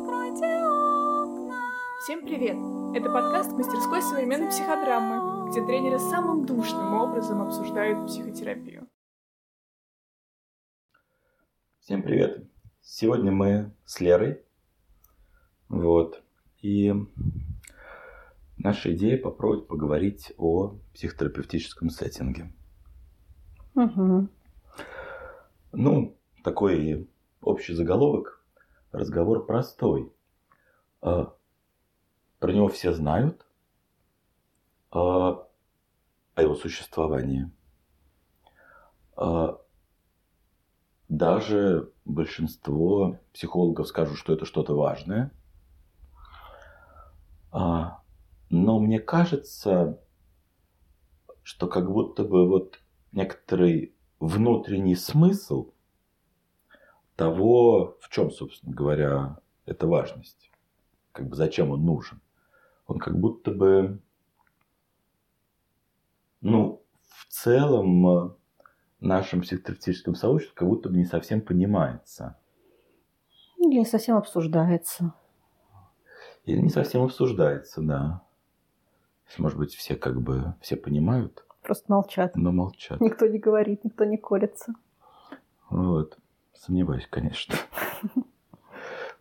Откройте окна. Всем привет! Это подкаст мастерской современной психодрамы, где тренеры самым душным образом обсуждают психотерапию. Всем привет! Сегодня мы с Лерой. Вот. И наша идея попробовать поговорить о психотерапевтическом сеттинге. Угу. Ну, такой общий заголовок. Разговор простой. А, Про него все знают а, о его существовании. А, Даже большинство психологов скажут, что это что-то важное. А, Но мне кажется, что как будто бы вот некоторый внутренний смысл того, в чем, собственно говоря, эта важность. Как бы зачем он нужен. Он как будто бы, ну, в целом э, нашем психотерапевтическом сообществе как будто бы не совсем понимается. Или не совсем обсуждается. Или не совсем обсуждается, да. Может быть, все как бы, все понимают, Просто молчат. но молчат. Никто не говорит, никто не колется. Вот. Сомневаюсь, конечно.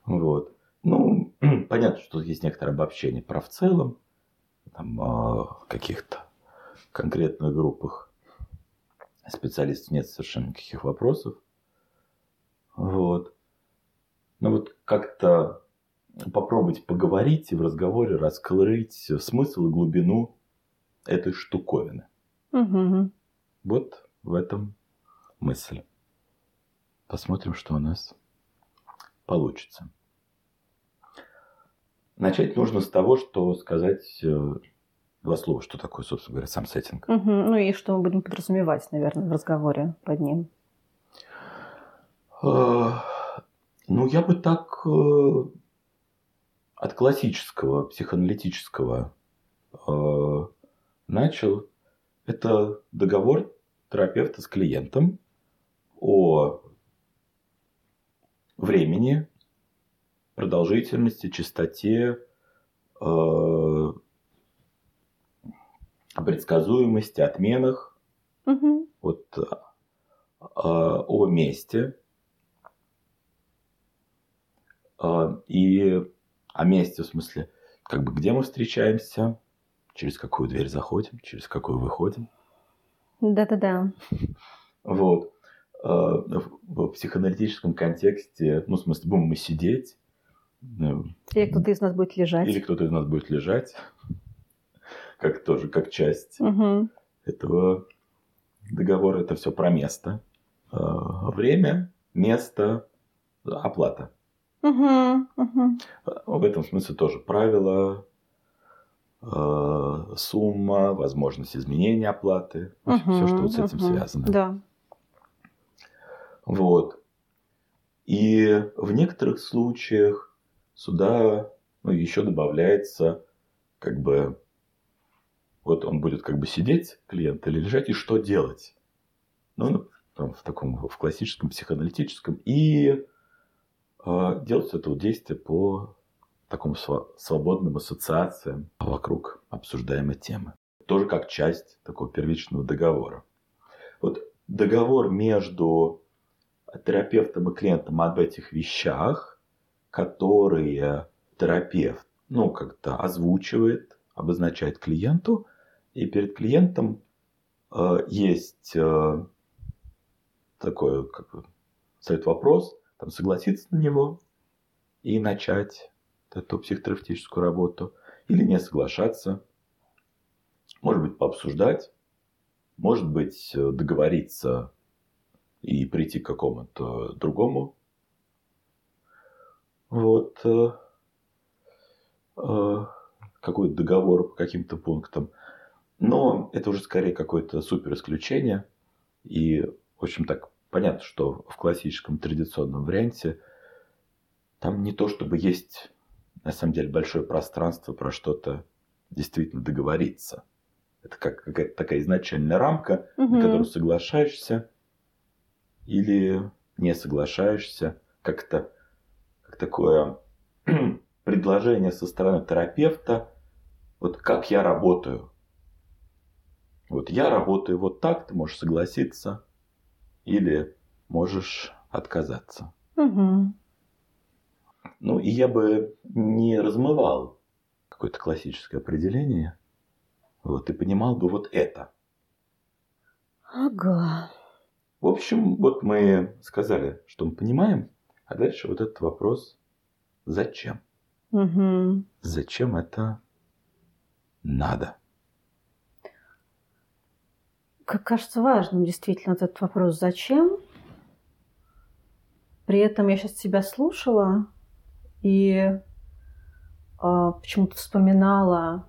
Вот. Ну, понятно, что есть некоторое обобщение про в целом, там, о каких-то конкретных группах специалистов нет совершенно никаких вопросов. Вот. Но вот как-то попробовать поговорить и в разговоре раскрыть смысл и глубину этой штуковины. Угу. Вот в этом мысль. Посмотрим, что у нас получится. Начать нужно с того, что сказать э, два слова, что такое, собственно говоря, сам сеттинг. Угу. Ну и что мы будем подразумевать, наверное, в разговоре под ним. Э, Ну, я бы так э, от классического психоаналитического э, начал. Это договор терапевта с клиентом о времени, продолжительности, частоте, э, предсказуемости, отменах, Угу. вот, э, о месте э, и о месте, в смысле, как бы где мы встречаемся, через какую дверь заходим, через какую выходим. Да-да-да. Вот. Э, В психоаналитическом контексте, ну, в смысле, будем мы сидеть, э, Или кто-то из нас будет лежать. или кто-то из нас будет лежать, как тоже, как часть Угу. этого договора. Это все про место. Э, Время, место, оплата. Угу. Угу. В этом смысле тоже правила, сумма, возможность изменения оплаты, все, что вот с этим связано. Да. Вот. И в некоторых случаях сюда ну, еще добавляется, как бы, вот он будет как бы сидеть, клиент, или лежать, и что делать? Ну, ну, там, в таком, в классическом психоаналитическом. И э, делать это вот действие по таким свободным ассоциациям вокруг обсуждаемой темы. Тоже как часть такого первичного договора. Вот договор между терапевтом и клиентом об этих вещах, которые терапевт, ну, как-то озвучивает, обозначает клиенту, и перед клиентом э, есть э, такой, как бы, стоит вопрос, там, согласиться на него и начать эту психотерапевтическую работу, или не соглашаться, может быть, пообсуждать, может быть, договориться и прийти к какому-то другому. Вот. э, э, Какой-то договор по каким-то пунктам. Но это уже скорее какое-то супер исключение. И, в общем, так понятно, что в классическом традиционном варианте там не то, чтобы есть, на самом деле, большое пространство про что-то действительно договориться. Это как какая-то такая изначальная рамка, на Мгм. которую соглашаешься или не соглашаешься. Как-то как такое предложение со стороны терапевта, вот как я работаю. Вот я работаю вот так, ты можешь согласиться или можешь отказаться. Угу. Ну, и я бы не размывал какое-то классическое определение. Вот, и понимал бы вот это. Ага. В общем, вот мы сказали, что мы понимаем, а дальше вот этот вопрос «Зачем?» Угу. Зачем это надо? Как кажется важным действительно этот вопрос «Зачем?». При этом я сейчас тебя слушала и э, почему-то вспоминала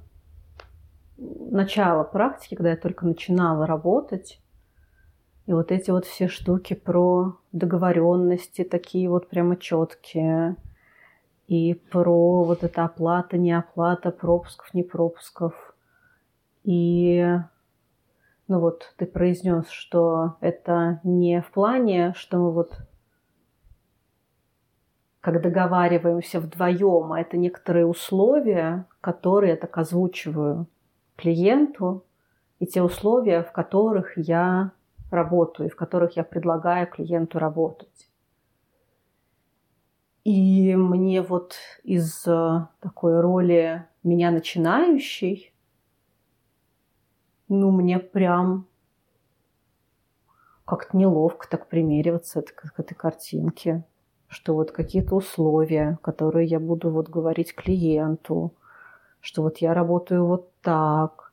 начало практики, когда я только начинала работать. И вот эти вот все штуки про договоренности, такие вот прямо четкие. И про вот эта оплата, не оплата, пропусков, не пропусков. И ну вот ты произнес, что это не в плане, что мы вот как договариваемся вдвоем, а это некоторые условия, которые я так озвучиваю клиенту, и те условия, в которых я работаю, и в которых я предлагаю клиенту работать. И мне вот из э, такой роли меня начинающей, ну, мне прям как-то неловко так примериваться к этой картинке что вот какие-то условия, которые я буду вот говорить клиенту, что вот я работаю вот так.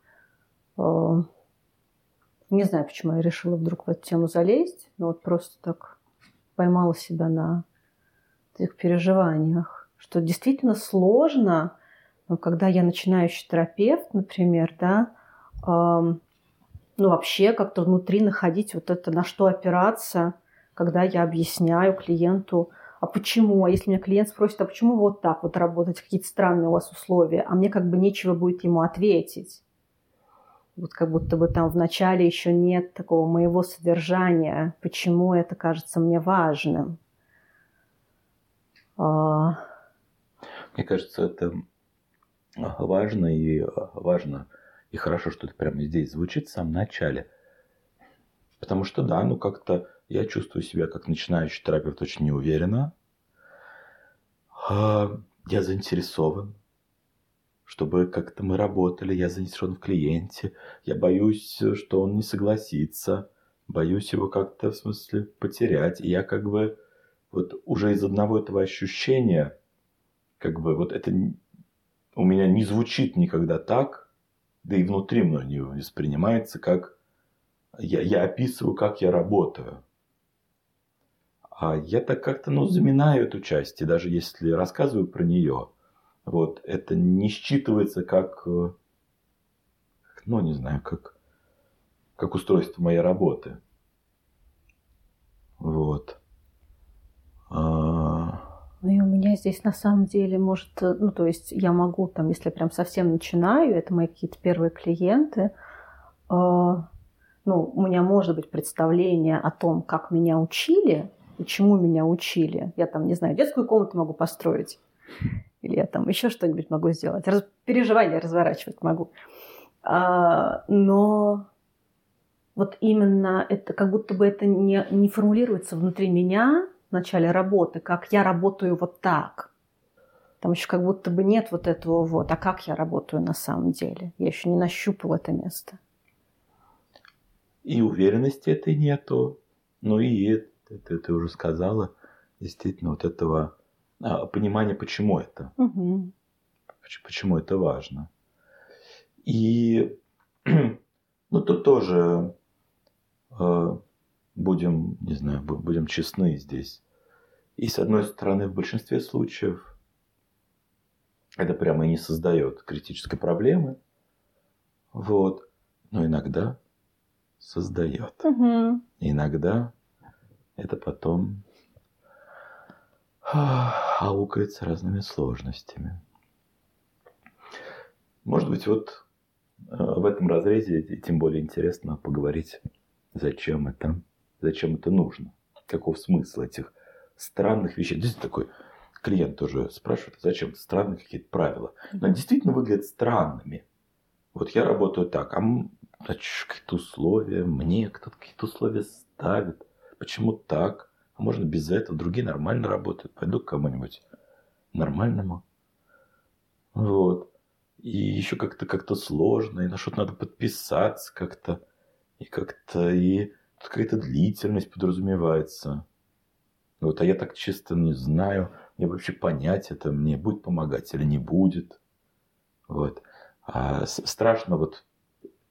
Не знаю, почему я решила вдруг в эту тему залезть, но вот просто так поймала себя на этих переживаниях, что действительно сложно, когда я начинающий терапевт, например, да, ну вообще как-то внутри находить вот это, на что опираться, когда я объясняю клиенту, а почему? А если меня клиент спросит, а почему вот так вот работать, какие-то странные у вас условия, а мне как бы нечего будет ему ответить. Вот как будто бы там в начале еще нет такого моего содержания, почему это кажется мне важным. А... Мне кажется, это важно и важно и хорошо, что это прямо здесь звучит в самом начале. Потому что да, ну как-то я чувствую себя как начинающий терапевт очень неуверенно. А, я заинтересован, чтобы как-то мы работали. Я заинтересован в клиенте. Я боюсь, что он не согласится. Боюсь его как-то, в смысле, потерять. И я как бы вот уже из одного этого ощущения, как бы вот это у меня не звучит никогда так, да и внутри мной не воспринимается, как я, я описываю, как я работаю. А я так как-то, ну, заминаю эту часть, и даже если рассказываю про нее, вот, это не считывается как, э, ну, не знаю, как, как устройство моей работы. Вот. А... Ну и у меня здесь на самом деле может, э, ну то есть я могу там, если прям совсем начинаю, это мои какие-то первые клиенты, э, ну у меня может быть представление о том, как меня учили, и чему меня учили. Я там, не знаю, детскую комнату могу построить. Или я там еще что-нибудь могу сделать. Раз, переживания разворачивать могу. А, но вот именно это, как будто бы это не, не формулируется внутри меня в начале работы, как я работаю вот так. Там еще как будто бы нет вот этого вот, а как я работаю на самом деле. Я еще не нащупал это место. И уверенности этой нету. Ну и ты, ты уже сказала, действительно, вот этого а, понимания, почему это. Угу. Почему это важно. И ну, тут тоже э, будем, не знаю, будем честны здесь. И с одной стороны, в большинстве случаев это прямо и не создает критической проблемы. Вот. Но иногда создает. Угу. Иногда это потом аукается разными сложностями. Может быть, вот э, в этом разрезе тем более интересно поговорить, зачем это, зачем это нужно, каков смысл этих странных вещей. Здесь такой клиент тоже спрашивает, зачем странные какие-то правила. Но действительно выглядят странными. Вот я работаю так, а значит, какие-то условия, мне кто-то какие-то условия ставит. Почему так? А можно без этого? Другие нормально работают. Пойду к кому-нибудь нормальному. Вот. И еще как-то как-то сложно, и на что-то надо подписаться как-то. И как-то и какая-то длительность подразумевается. Вот, а я так чисто не знаю, мне вообще понять это, мне будет помогать или не будет. Вот. А страшно вот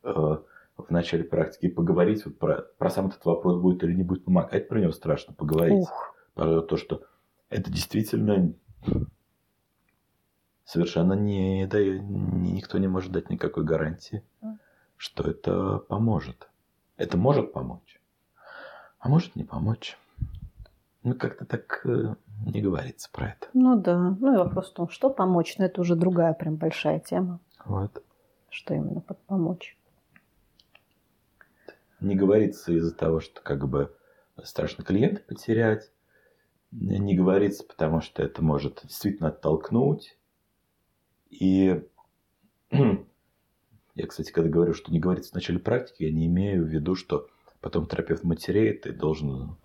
э, в начале практики поговорить вот про, про сам этот вопрос, будет или не будет помогать, про него страшно поговорить. Ух. Про то, что это действительно совершенно не, да, никто не может дать никакой гарантии, что это поможет. Это может помочь, а может не помочь. Ну, как-то так э, не говорится про это. Ну да. Ну и вопрос в том, что помочь. Но это уже другая прям большая тема. Вот. Что именно под помочь. Не говорится из-за того, что как бы страшно клиента потерять. Не говорится, потому что это может действительно оттолкнуть. И я, кстати, когда говорю, что не говорится в начале практики, я не имею в виду, что потом терапевт матереет и должен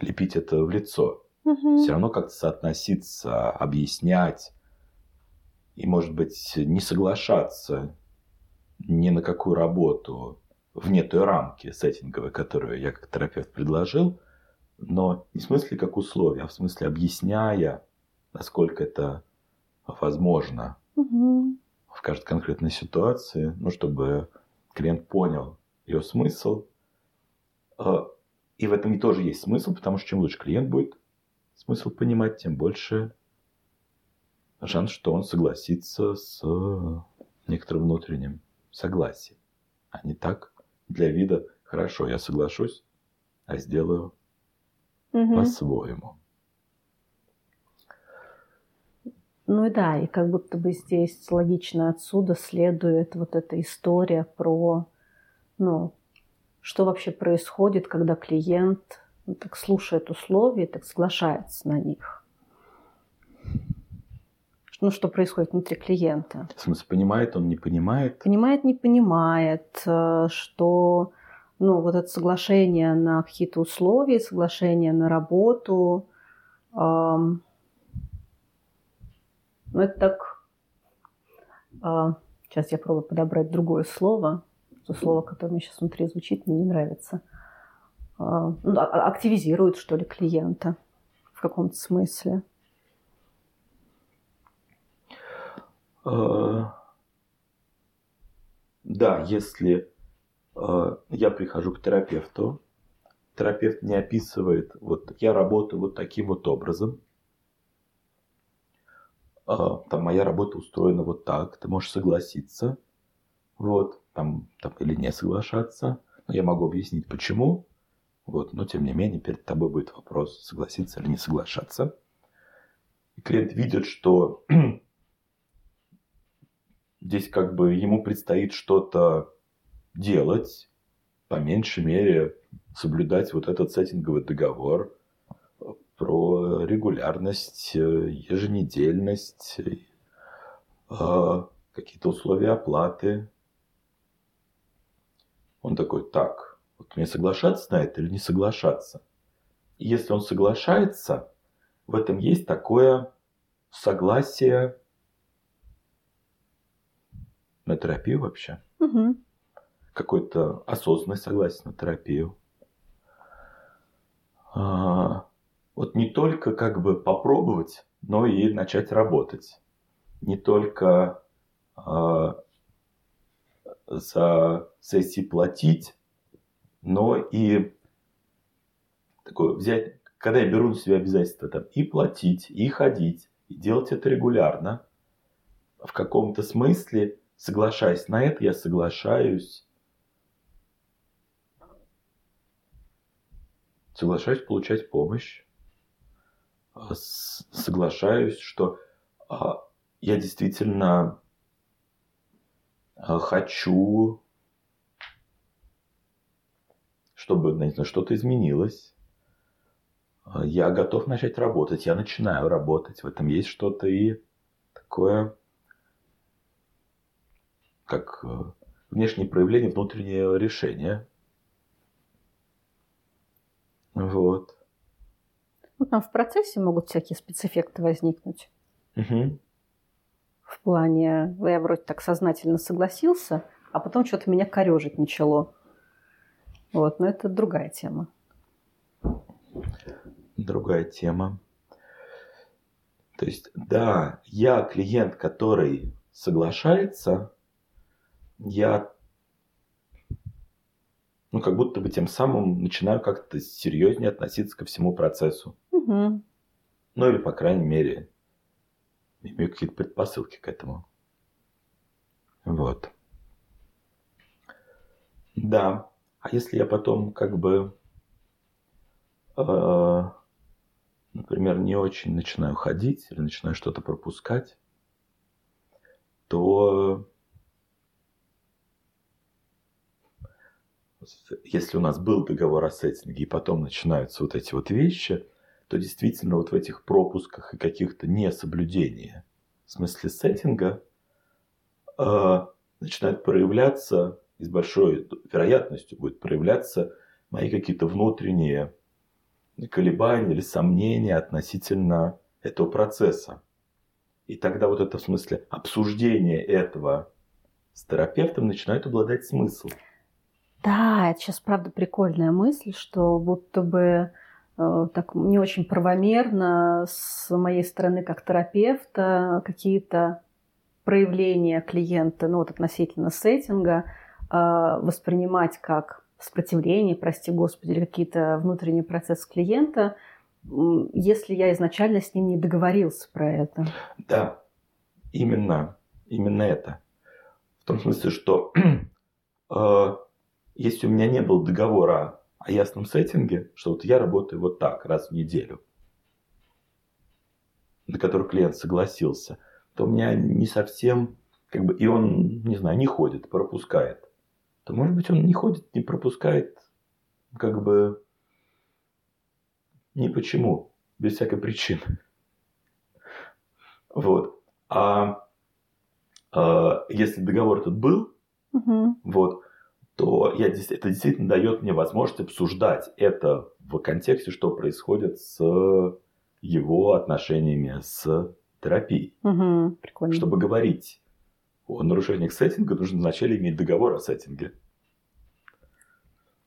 лепить это в лицо. Угу. Все равно как-то соотноситься, объяснять и, может быть, не соглашаться ни на какую работу вне той рамки сеттинговой, которую я как терапевт предложил, но не в смысле как условия, а в смысле объясняя, насколько это возможно угу. в каждой конкретной ситуации, ну, чтобы клиент понял ее смысл, а, и в этом и тоже есть смысл, потому что чем лучше клиент будет смысл понимать, тем больше шанс, что он согласится с некоторым внутренним согласием. А не так для вида, хорошо, я соглашусь, а сделаю угу. по-своему. Ну и да, и как будто бы здесь логично отсюда следует вот эта история про, ну, что вообще происходит, когда клиент ну, так слушает условия, так соглашается на них. Ну, что происходит внутри клиента. В смысле, понимает он, не понимает? Понимает, не понимает, э, что ну, вот это соглашение на какие-то условия, соглашение на работу, эм, ну, это так... Э, сейчас я пробую подобрать другое слово то слово, которое мне сейчас внутри звучит, мне не нравится. А, ну, а, активизирует, что ли, клиента в каком-то смысле. Да, если я прихожу к терапевту, терапевт не описывает, вот я работаю вот таким вот образом, там моя работа устроена вот так, ты можешь согласиться, вот, там, там или не соглашаться. Но я могу объяснить, почему. Вот, но тем не менее, перед тобой будет вопрос, согласиться или не соглашаться. И клиент видит, что здесь как бы ему предстоит что-то делать, по меньшей мере соблюдать вот этот сеттинговый договор про регулярность, еженедельность, э, какие-то условия оплаты, он такой, так, вот мне соглашаться на это или не соглашаться? И если он соглашается, в этом есть такое согласие на терапию вообще. Угу. Какое-то осознанное согласие на терапию. А, вот не только как бы попробовать, но и начать работать. Не только а, за сессии платить, но и такое взять, когда я беру на себя обязательства там, и платить, и ходить, и делать это регулярно, в каком-то смысле, соглашаясь на это, я соглашаюсь соглашаюсь получать помощь, соглашаюсь, что а, я действительно а, хочу, чтобы, что-то изменилось. я готов начать работать, я начинаю работать. В этом есть что-то и такое, как э, внешнее проявление внутреннего решения. Вот. Ну, там в процессе могут всякие спецэффекты возникнуть. Угу. В плане, я вроде так сознательно согласился, а потом что-то меня корежить начало. Вот, но это другая тема. Другая тема. То есть, да, я клиент, который соглашается, я ну, как будто бы тем самым начинаю как-то серьезнее относиться ко всему процессу. Угу. Ну, или, по крайней мере, имею какие-то предпосылки к этому. Вот. Да. А если я потом как бы, э, например, не очень начинаю ходить или начинаю что-то пропускать, то если у нас был договор о сеттинге, и потом начинаются вот эти вот вещи, то действительно вот в этих пропусках и каких-то несоблюдениях в смысле сеттинга э, начинают проявляться, и с большой вероятностью будет проявляться мои какие-то внутренние колебания или сомнения относительно этого процесса. И тогда вот это в смысле обсуждение этого с терапевтом начинает обладать смыслом. Да, это сейчас, правда, прикольная мысль, что будто бы э, так не очень правомерно с моей стороны как терапевта какие-то проявления клиента, ну вот относительно сеттинга, э, воспринимать как сопротивление, прости господи, или какие-то внутренние процессы клиента, если я изначально с ним не договорился про это. Да, именно, именно это. В том смысле, что э, если у меня не было договора о ясном сеттинге, что вот я работаю вот так раз в неделю, на который клиент согласился, то у меня не совсем, как бы, и он, не знаю, не ходит, пропускает, то, может быть, он не ходит, не пропускает, как бы, ни почему, без всякой причины. Вот. А, а если договор этот был, угу. вот, то я, это действительно дает мне возможность обсуждать это в контексте, что происходит с его отношениями с терапией. Угу, прикольно. Чтобы говорить о нарушениях сеттинга, нужно вначале иметь договор о сеттинге.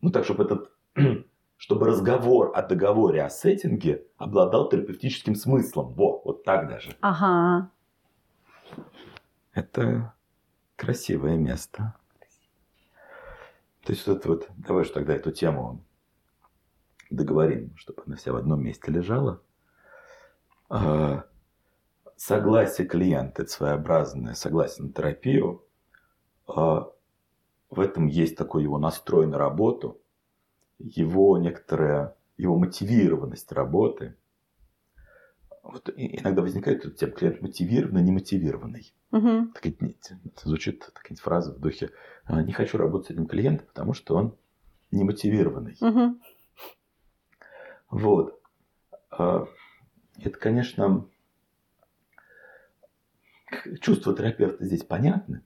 Ну так, чтобы этот чтобы разговор о договоре о сеттинге обладал терапевтическим смыслом. Во, вот так даже. Ага. Это красивое место. То есть вот, вот давай же тогда эту тему договорим, чтобы она вся в одном месте лежала. А, согласие клиента, это своеобразное согласие на терапию. А, в этом есть такой его настрой на работу, его некоторая, его мотивированность работы – вот иногда возникает тут тема клиент мотивированный, немотивированный. Угу. Так, звучит такая фраза в духе «А, «не хочу работать с этим клиентом, потому что он немотивированный». Угу. Вот. А, это, конечно, чувство терапевта здесь понятны,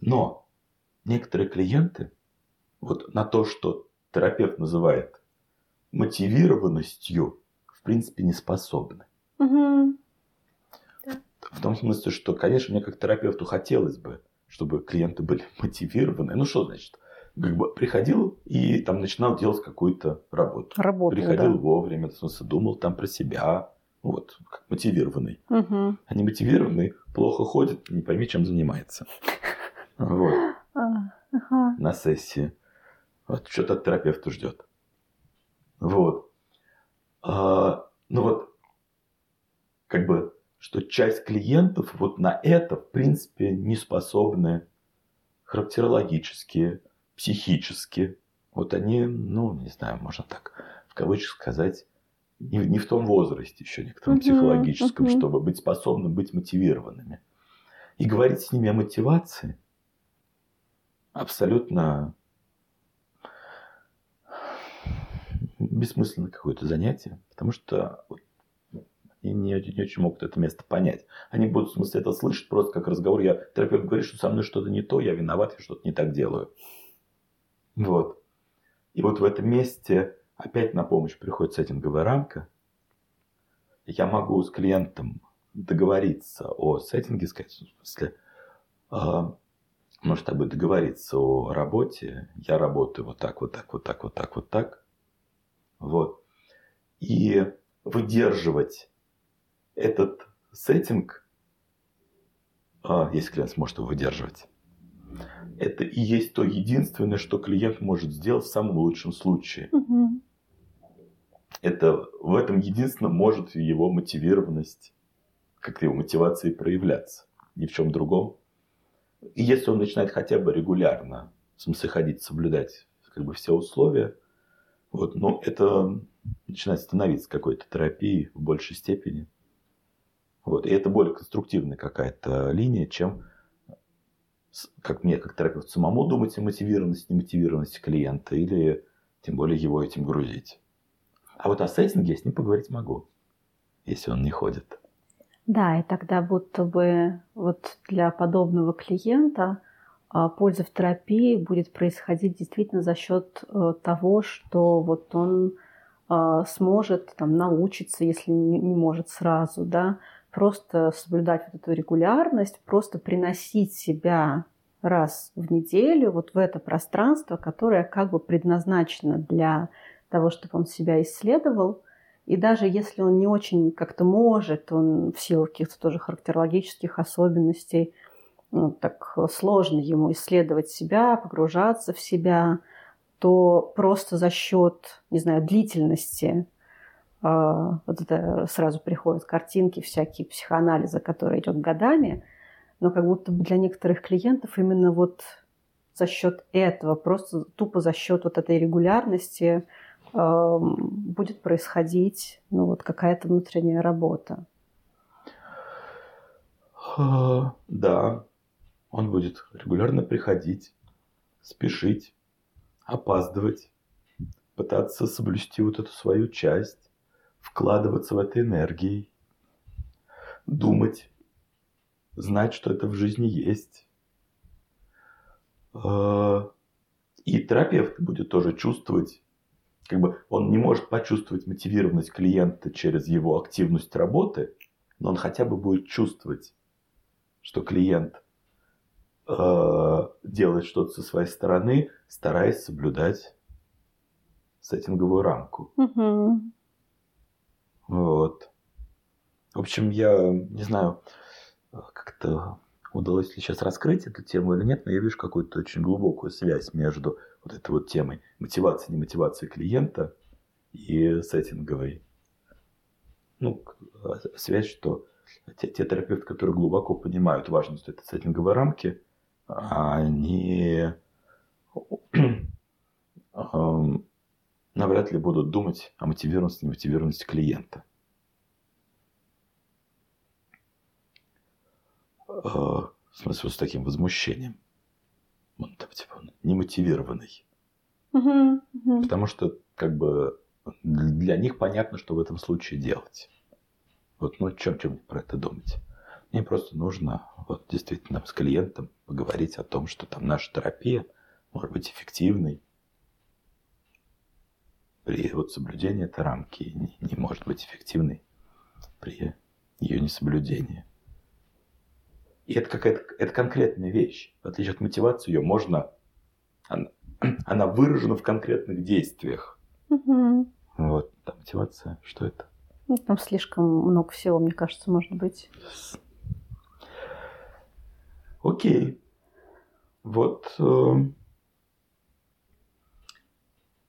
но некоторые клиенты вот на то, что терапевт называет мотивированностью, в принципе не способны. Угу. В том смысле, что, конечно, мне как терапевту хотелось бы, чтобы клиенты были мотивированы. Ну что значит? Как бы приходил и там начинал делать какую-то работу. Работу, приходил да. вовремя, в смысле, думал там про себя. Вот, как мотивированный. Угу. А не мотивированный плохо ходит, не пойми, чем занимается. Вот. А, ага. На сессии. Вот что-то от терапевта ждет. Вот. А, ну вот, как бы, что часть клиентов вот на это, в принципе, не способны характерологически, психически. Вот они, ну, не знаю, можно так в кавычках сказать, не, не в том возрасте еще некотором uh-huh, психологическом, uh-huh. чтобы быть способным быть мотивированными. И говорить с ними о мотивации абсолютно бессмысленное какое-то занятие, потому что они не, не очень могут это место понять. Они будут в смысле это слышать просто как разговор. Я терапевт говорит, что со мной что-то не то, я виноват, я что-то не так делаю. Вот. И вот в этом месте опять на помощь приходит сеттинговая рамка. Я могу с клиентом договориться о сеттинге, сказать, в смысле, э, может, тобой договориться о работе. Я работаю вот так, вот так, вот так, вот так, вот так. Вот. И выдерживать этот сеттинг, а, если клиент сможет его выдерживать, это и есть то единственное, что клиент может сделать в самом лучшем случае. Угу. Это в этом единственном может его мотивированность, как его мотивация проявляться. Ни в чем другом. И если он начинает хотя бы регулярно, в смысле ходить, соблюдать как бы все условия, вот, но это начинает становиться какой-то терапией в большей степени. Вот. И это более конструктивная какая-то линия, чем, как мне, как терапевт, самому думать о мотивированности, немотивированности клиента, или тем более его этим грузить. А вот о сеттинге я с ним поговорить могу, если он не ходит. Да, и тогда будто бы вот для подобного клиента польза в терапии будет происходить действительно за счет э, того, что вот он а, сможет там научиться, если не может сразу, да, просто соблюдать вот эту регулярность, просто приносить себя раз в неделю вот в это пространство, которое как бы предназначено для того, чтобы он себя исследовал. И даже если он не очень как-то может, он в силу каких-то тоже характерологических особенностей, ну, так сложно ему исследовать себя, погружаться в себя, то просто за счет, не знаю, длительности а, вот это сразу приходят картинки, всякие психоанализа, которые идет годами, но как будто бы для некоторых клиентов именно вот за счет этого, просто тупо за счет вот этой регулярности э, будет происходить ну, вот какая-то внутренняя работа. Да, он будет регулярно приходить, спешить, опаздывать, пытаться соблюсти вот эту свою часть вкладываться в это энергией, думать, знать, что это в жизни есть. А, и терапевт будет тоже чувствовать, как бы он не может почувствовать мотивированность клиента через его активность работы, но он хотя бы будет чувствовать, что клиент э, делает что-то со своей стороны, стараясь соблюдать сеттинговую рамку. Угу. Вот. В общем, я не знаю, как-то удалось ли сейчас раскрыть эту тему или нет, но я вижу какую-то очень глубокую связь между вот этой вот темой мотивации, немотивации клиента и сеттинговой. Ну, связь, что те, те терапевты, которые глубоко понимают важность этой сеттинговой рамки, они навряд ли будут думать о мотивированности и немотивированности клиента. Э, в смысле, вот с таким возмущением. Он там, типа, немотивированный. Угу, угу. Потому что, как бы, для них понятно, что в этом случае делать. Вот, ну, чем, чем про это думать? Мне просто нужно, вот, действительно, с клиентом поговорить о том, что там наша терапия может быть эффективной, при вот соблюдении этой рамки не, не может быть эффективной при ее несоблюдении. И это какая-то это конкретная вещь. В отличие от мотивации, ее можно... Она, она выражена в конкретных действиях. Угу. Вот, там мотивация, что это? Ну, там слишком много всего, мне кажется, может быть. Окей. Вот э,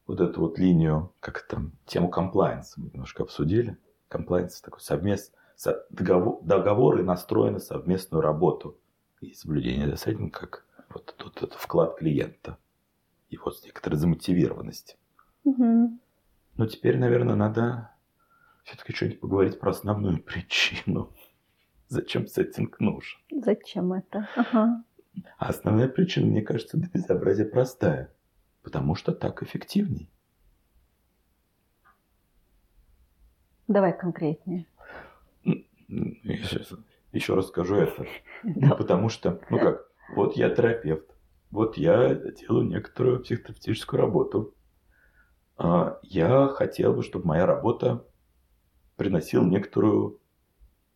вот эту вот линию, как там, тему комплайенса мы немножко обсудили. Комплайенс такой совместный, договор, договоры настроены совместную работу и соблюдение сеттинга как вот тут это вклад клиента и вот некоторая замотивированность. Угу. Но теперь, наверное, надо все-таки что-нибудь поговорить про основную причину. Зачем сеттинг нужен? Зачем это? Ага. А основная причина, мне кажется, до безобразия простая. Потому что так эффективней. Давай конкретнее. Я сейчас еще раз скажу это. Ну, потому что, ну как, вот я терапевт, вот я делаю некоторую психотерапевтическую работу. А, я хотел бы, чтобы моя работа приносила некоторую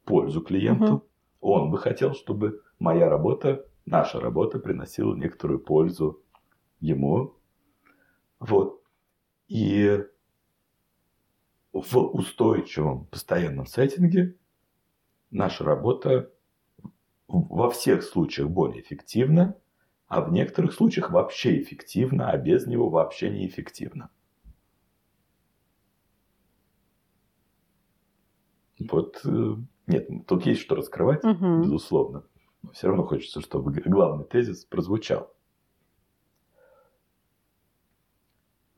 пользу клиенту. Угу. Он бы хотел, чтобы моя работа, наша работа приносила некоторую пользу ему. Вот. И в устойчивом постоянном сеттинге наша работа во всех случаях более эффективна, а в некоторых случаях вообще эффективна, а без него вообще неэффективна. Вот э, нет, тут есть что раскрывать, угу. безусловно. Но все равно хочется, чтобы главный тезис прозвучал.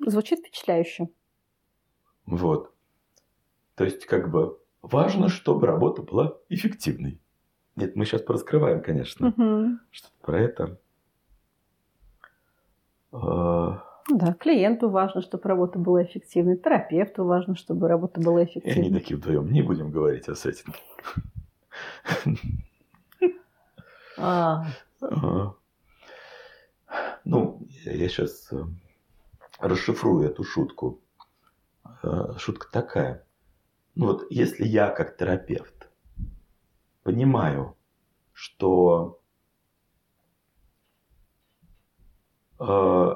Звучит впечатляюще. Вот. То есть, как бы важно, чтобы работа была эффективной. Нет, мы сейчас пораскрываем, конечно, угу. что-то про это. А, да, клиенту важно, чтобы работа была эффективной, терапевту важно, чтобы работа была эффективной. И они такие вдвоем не будем говорить о сеттинге. А. Ну, я сейчас э, расшифрую эту шутку. Э, шутка такая. Ну вот, если я как терапевт понимаю, что э,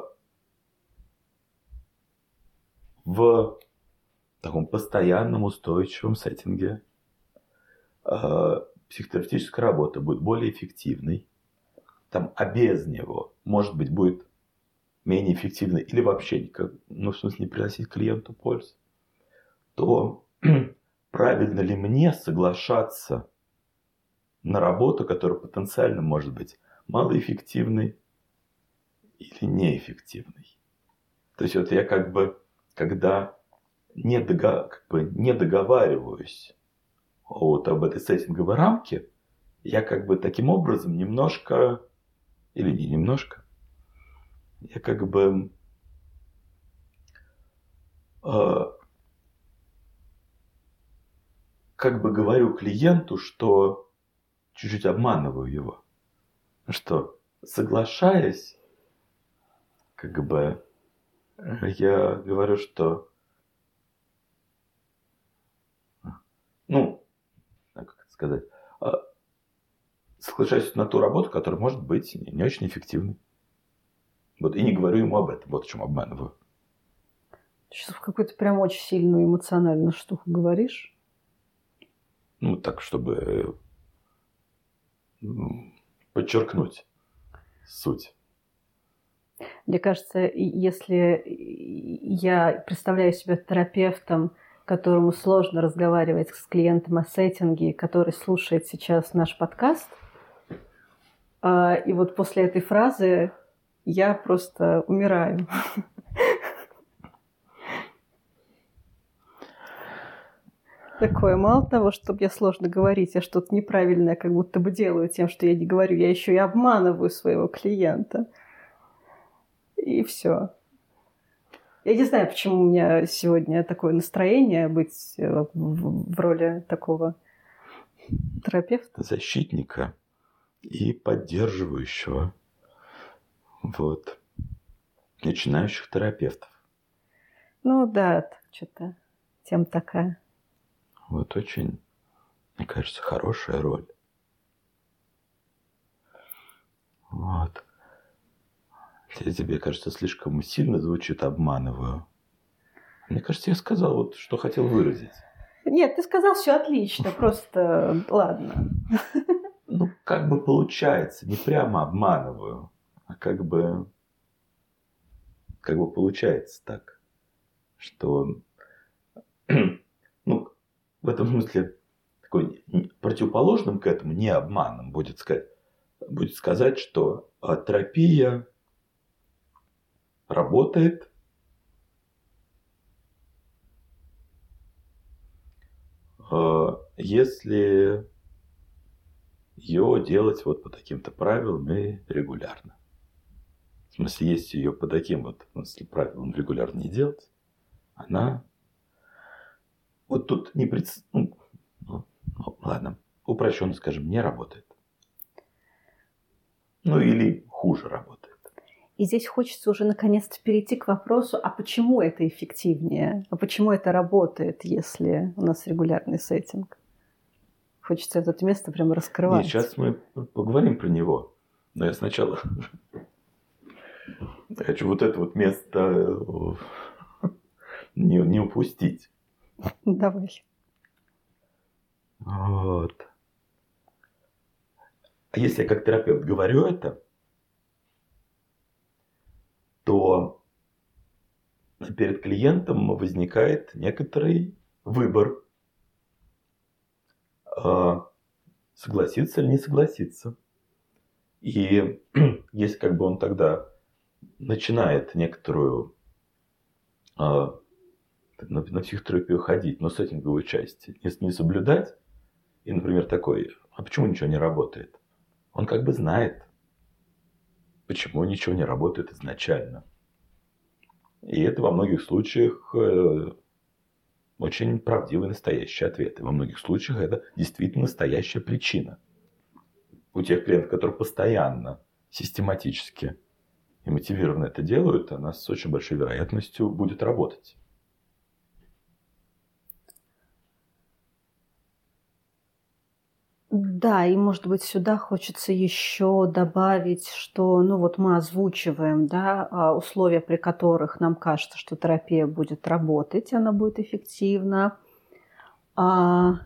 в таком постоянном устойчивом сеттинге. Э, психотерапевтическая работа будет более эффективной, там, а без него, может быть, будет менее эффективной или вообще никак, ну, в смысле, не приносить клиенту пользу, то правильно ли мне соглашаться на работу, которая потенциально может быть малоэффективной или неэффективной. То есть вот я как бы, когда не, дого, как бы не договариваюсь вот об этой сеттинговой рамке, я как бы таким образом немножко, или не немножко, я как бы э, как бы говорю клиенту, что чуть-чуть обманываю его. Что, соглашаясь, как бы я говорю, что ну, как это сказать, а, соглашаюсь на ту работу, которая может быть не очень эффективной. Вот, и не говорю ему об этом, вот о чем обманываю. Сейчас в какую-то прям очень сильную эмоциональную штуку говоришь. Ну, так, чтобы подчеркнуть суть. Мне кажется, если я представляю себя терапевтом, которому сложно разговаривать с клиентом о сеттинге, который слушает сейчас наш подкаст. А, и вот после этой фразы я просто умираю. Такое, мало того, что мне сложно говорить, я что-то неправильное как будто бы делаю тем, что я не говорю, я еще и обманываю своего клиента. И все. Я не знаю, почему у меня сегодня такое настроение быть э, в роли такого терапевта. Защитника и поддерживающего вот, начинающих терапевтов. Ну да, что-то тем такая. Вот очень, мне кажется, хорошая роль. Вот. Я тебе кажется, слишком сильно звучит обманываю. Мне кажется, я сказал вот, что хотел выразить. Нет, ты сказал все отлично, просто ладно. Ну, как бы получается, не прямо обманываю, а как бы, как бы получается так, что, ну, в этом смысле такой противоположным к этому, не обманом, будет сказать, будет сказать, что терапия работает. А, если ее делать вот по таким-то правилам и регулярно. В смысле, если ее по таким вот смысле, правилам регулярно не делать, она вот тут не пред... ну, ну, ладно, упрощенно скажем, не работает. Ну или хуже работает. И здесь хочется уже наконец-то перейти к вопросу, а почему это эффективнее? А почему это работает, если у нас регулярный сеттинг? Хочется это место прямо раскрывать. Нет, сейчас мы поговорим про него. Но я сначала хочу вот это вот место э, не, не упустить. Давай. Вот. А если я как терапевт говорю это, то перед клиентом возникает некоторый выбор. А, согласиться или не согласиться. И если как бы он тогда начинает некоторую а, на, на психотерапию ходить, но сеттинговую часть не, не соблюдать, и, например, такой, а почему ничего не работает? Он как бы знает, почему ничего не работает изначально. И это во многих случаях э, очень правдивый настоящий ответ. И во многих случаях это действительно настоящая причина. У тех клиентов, которые постоянно, систематически и мотивированно это делают, она с очень большой вероятностью будет работать. Да, и, может быть, сюда хочется еще добавить, что, ну вот мы озвучиваем, да, а, условия, при которых нам кажется, что терапия будет работать, она будет эффективна. А,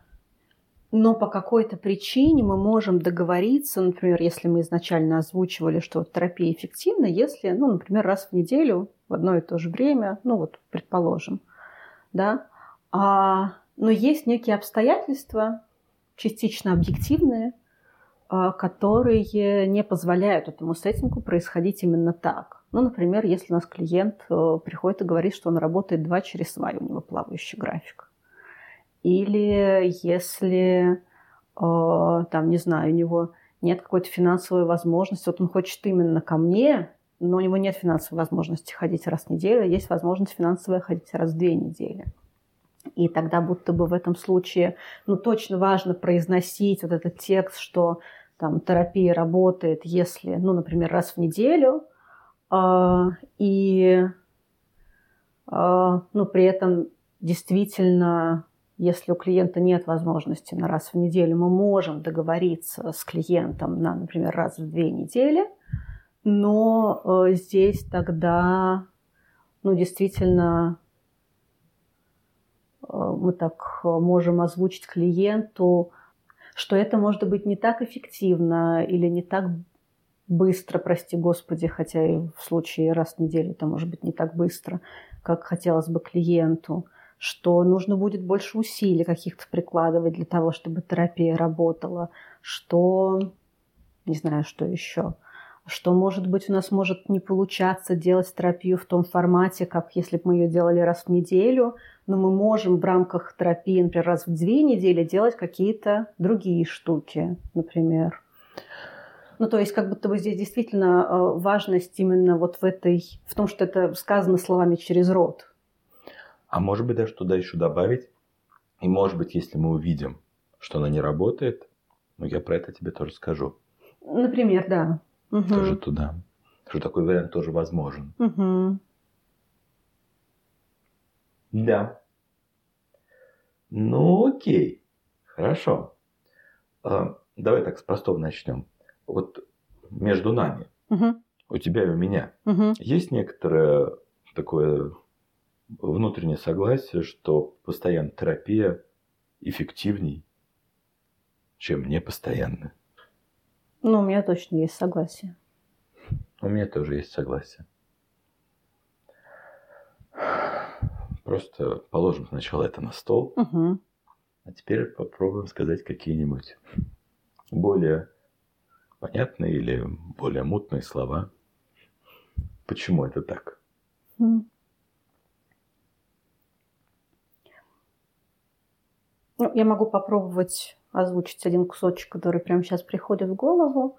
но по какой-то причине мы можем договориться, например, если мы изначально озвучивали, что терапия эффективна, если, ну, например, раз в неделю в одно и то же время, ну вот, предположим, да, а, но есть некие обстоятельства, частично объективные, а, которые не позволяют этому сеттингу происходить именно так. Ну, например, если у нас клиент э, приходит и говорит, что он работает два через свай, у него плавающий график. Или если, э, там, не знаю, у него нет какой-то финансовой возможности, вот он хочет именно ко мне, но у него нет финансовой возможности ходить раз в неделю, а есть возможность финансовая ходить раз в две недели. И тогда будто бы в этом случае, ну, точно важно произносить вот этот текст, что там терапия работает, если, ну, например, раз в неделю, э, и, э, ну, при этом действительно, если у клиента нет возможности на раз в неделю, мы можем договориться с клиентом на, например, раз в две недели, но э, здесь тогда, ну, действительно мы так э, можем озвучить клиенту, что это может быть не так эффективно или не так быстро, прости господи, хотя и в случае раз в неделю это может быть не так быстро, как хотелось бы клиенту, что нужно будет больше усилий каких-то прикладывать для того, чтобы терапия работала, что, не знаю, что еще, что, может быть, у нас может не получаться делать терапию в том формате, как если бы мы ее делали раз в неделю, но мы можем в рамках терапии, например, раз в две недели делать какие-то другие штуки, например. Ну, то есть, как будто бы здесь действительно э, важность именно вот в этой, в том, что это сказано словами через рот. А может быть, даже туда еще добавить, и может быть, если мы увидим, что она не работает, ну, я про это тебе тоже скажу. Например, да. Угу. Тоже туда. Что такой вариант тоже возможен. Угу. Да. Ну, окей. Хорошо. А, давай так с простого начнем. Вот между нами, угу. у тебя и у меня, угу. есть некоторое такое внутреннее согласие, что постоянная терапия эффективней, чем непостоянная. Ну, у меня точно есть согласие. У меня тоже есть согласие. Просто положим сначала это на стол, угу. а теперь попробуем сказать какие-нибудь более понятные или более мутные слова. Почему это так? Ну, я могу попробовать озвучить один кусочек, который прямо сейчас приходит в голову.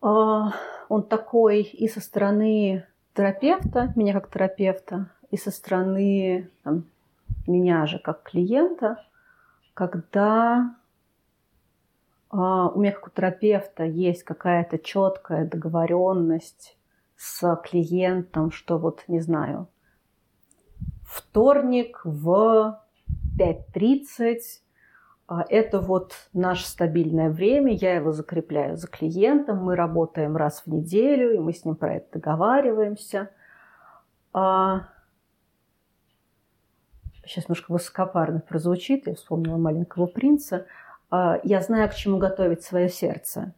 А, он такой и со стороны терапевта, меня как терапевта, и со стороны там, меня же как клиента, когда а, у меня как у терапевта есть какая-то четкая договоренность с клиентом, что вот, не знаю, вторник в 5.30 а, это вот наше стабильное время, я его закрепляю за клиентом, мы работаем раз в неделю, и мы с ним про это договариваемся. А, сейчас немножко высокопарно прозвучит, я вспомнила «Маленького принца», а, я знаю, к чему готовить свое сердце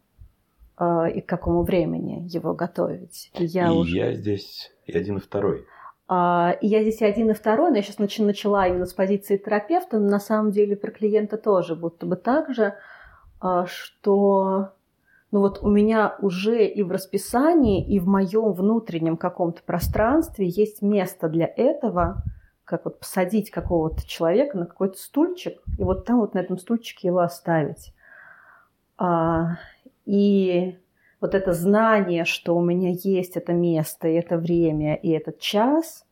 а, и к какому времени его готовить. И я, и уже... я здесь и один, и второй. А, и я здесь и один, и второй, но я сейчас начала именно с позиции терапевта, но на самом деле про клиента тоже будто бы так же, что ну вот у меня уже и в расписании, и в моем внутреннем каком-то пространстве есть место для этого – как вот посадить какого-то человека на какой-то стульчик, и вот там вот на этом стульчике его оставить. А, и вот это знание, что у меня есть это место, и это время, и этот час,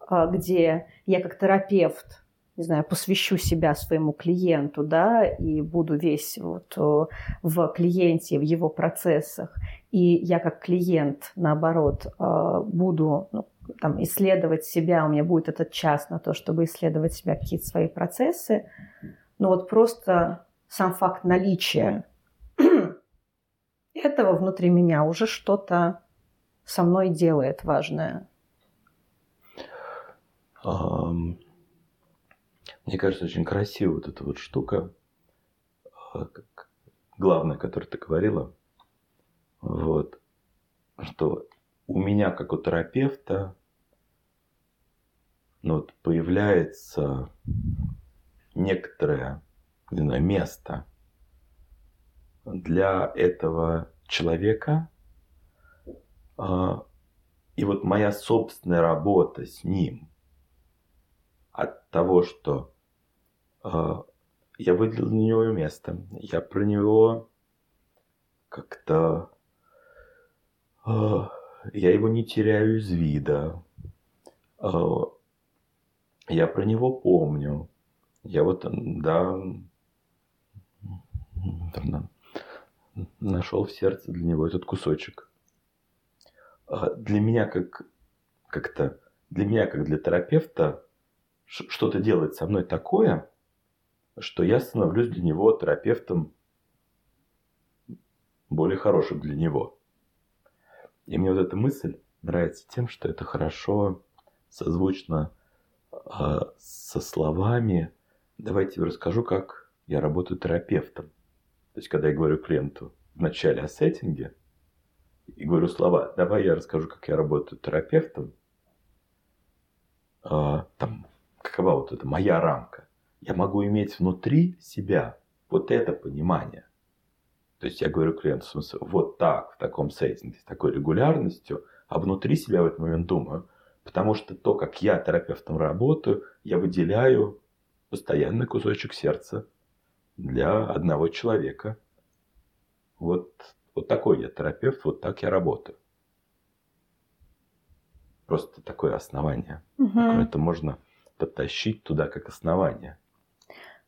а, где я как терапевт, не знаю, посвящу себя своему клиенту, да, и буду весь вот в клиенте, в его процессах, и я как клиент, наоборот, а, буду ну, там, исследовать себя, у меня будет этот час на то, чтобы исследовать себя, какие-то свои процессы. Но вот просто сам факт наличия этого внутри меня уже что-то со мной делает важное. Мне кажется, очень красиво вот эта вот штука, а, главное, которую ты говорила, вот, что у меня, как у терапевта, ну, вот появляется некоторое не знаю, место для этого человека. А, и вот моя собственная работа с ним от того, что а, я выделил для него место, я про него как-то а, я его не теряю из вида я про него помню. Я вот, да, нашел в сердце для него этот кусочек. А для меня как как-то, для меня как для терапевта что-то делает со мной такое, что я становлюсь для него терапевтом более хорошим для него. И мне вот эта мысль нравится тем, что это хорошо созвучно а со словами «давайте расскажу, как я работаю терапевтом». То есть, когда я говорю клиенту вначале о сеттинге, и говорю слова «давай я расскажу, как я работаю терапевтом», а, там, какова вот эта моя рамка, я могу иметь внутри себя вот это понимание. То есть я говорю клиенту, в смысле, вот так, в таком сеттинге, с такой регулярностью, а внутри себя в этот момент думаю, Потому что то, как я терапевтом работаю, я выделяю постоянный кусочек сердца для одного человека. Вот, вот такой я терапевт, вот так я работаю. Просто такое основание. Угу. Это можно подтащить туда как основание.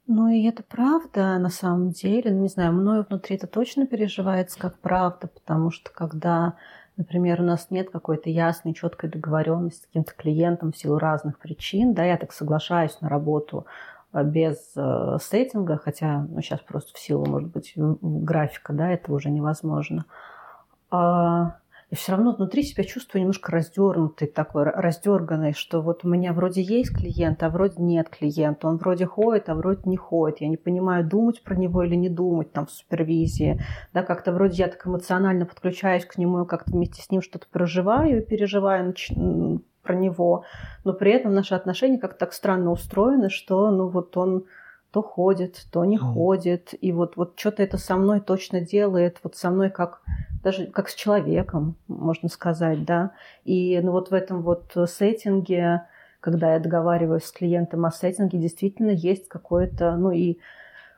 Ну и это правда на самом деле. Ну, не знаю, мною внутри это точно переживается как правда, потому что когда Например, у нас нет какой-то ясной, четкой договоренности с каким-то клиентом в силу разных причин. Да, я так соглашаюсь на работу без э, сеттинга, хотя ну, сейчас просто в силу, может быть, графика, да, это уже невозможно. А, я все равно внутри себя чувствую немножко раздернутой, такой раздерганной, что вот у меня вроде есть клиент, а вроде нет клиента. Он вроде ходит, а вроде не ходит. Я не понимаю, думать про него или не думать там в супервизии. Да, как-то вроде я так эмоционально подключаюсь к нему, как-то вместе с ним что-то проживаю и переживаю про него. Но при этом наши отношения как-то так странно устроены, что ну вот он то ходит, то не mm. ходит. И вот, вот что-то это со мной точно делает, вот со мной как даже как с человеком, можно сказать, да. И ну, вот в этом вот сеттинге, когда я договариваюсь с клиентом о сеттинге, действительно есть какое-то, ну и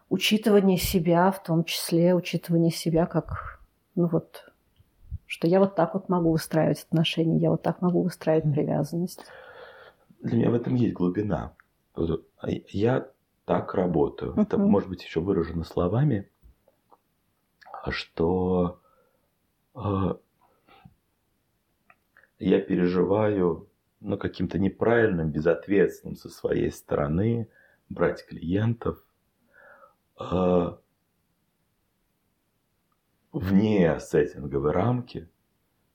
учитывание себя, в том числе учитывание себя как, ну вот, что я вот так вот могу выстраивать отношения, я вот так могу выстраивать привязанность. Для меня в этом есть глубина. Я так работаю. Это может быть еще выражено словами, что э, я переживаю ну, каким-то неправильным, безответственным со своей стороны брать клиентов э, вне сеттинговой рамки,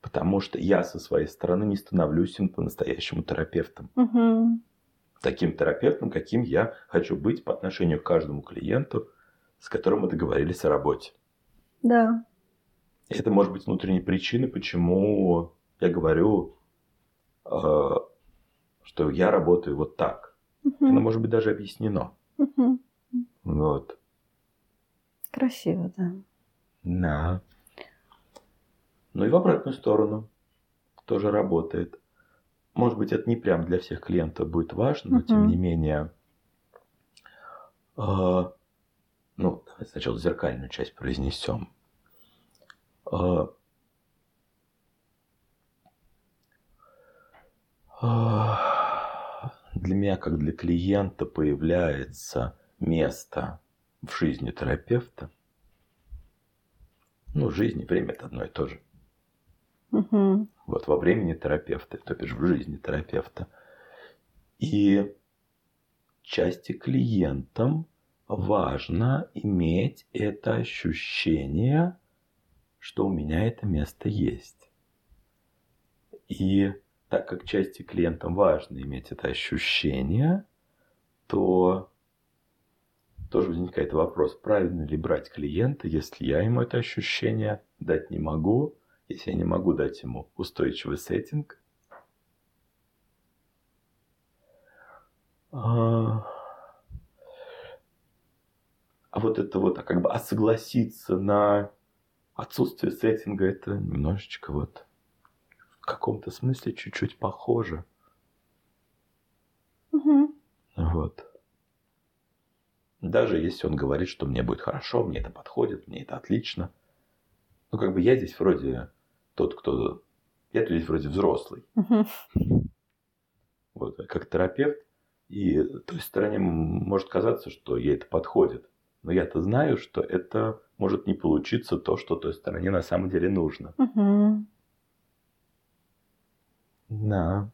потому что я со своей стороны не становлюсь им по-настоящему терапевтом. Мгм. Таким терапевтом, каким я хочу быть по отношению к каждому клиенту, с которым мы договорились о работе. Да. И это может быть внутренней причиной, почему я говорю, э, что я работаю вот так. Мгм. Оно может быть даже объяснено. Мгм. Вот. Красиво, да. Да. Ну и в обратную сторону тоже работает. Может быть, это не прям для всех клиентов будет важно, но тем не менее. э, ну, давай сначала зеркальную часть произнесем. Э, для меня, как для клиента, появляется место в жизни терапевта. Ну, жизнь и время это одно и то же. Мгм. Вот во времени терапевта, то бишь в жизни терапевта. И части клиентам важно иметь это ощущение, что у меня это место есть. И так как части клиентам важно иметь это ощущение, то тоже возникает вопрос, правильно ли брать клиента, если я ему это ощущение дать не могу, если я не могу дать ему устойчивый сеттинг. А а вот это вот, а как бы, а согласиться на отсутствие сеттинга, это немножечко вот в каком-то смысле чуть-чуть похоже. Мгм. Вот. Даже если он говорит, что мне будет хорошо, мне это подходит, мне это отлично. Ну, как бы я здесь вроде тот, кто... Я здесь вроде взрослый. Вот, как терапевт. И той стороне может казаться, что ей это подходит. Но я-то знаю, что это может не получиться то, что той стороне на самом деле нужно. Да.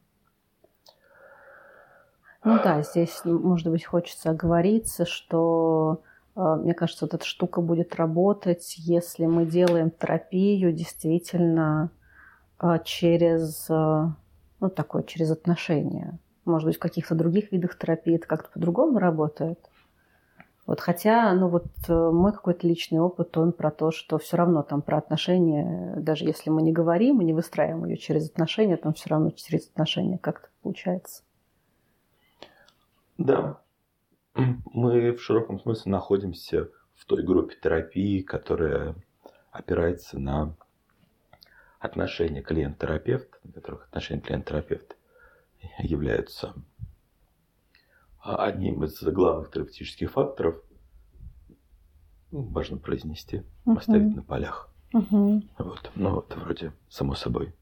Ну да, здесь, может быть, хочется оговориться, что, э, мне кажется, вот эта штука будет работать, если мы делаем терапию действительно э, через, э, ну, такое, через отношения. Может быть, в каких-то других видах терапии это как-то по-другому работает. Вот хотя, ну вот мой какой-то личный опыт, он про то, что все равно там про отношения, даже если мы не говорим и не выстраиваем ее через отношения, там все равно через отношения как-то получается. Да. Мы в широком смысле находимся в той группе терапии, которая опирается на отношения клиент-терапевт, на которых отношения клиент-терапевт являются а, одним из главных терапевтических факторов. Ну, Важно произнести, Мгм. оставить на полях. Мгм. Вот. Ну вот, вроде, само собой,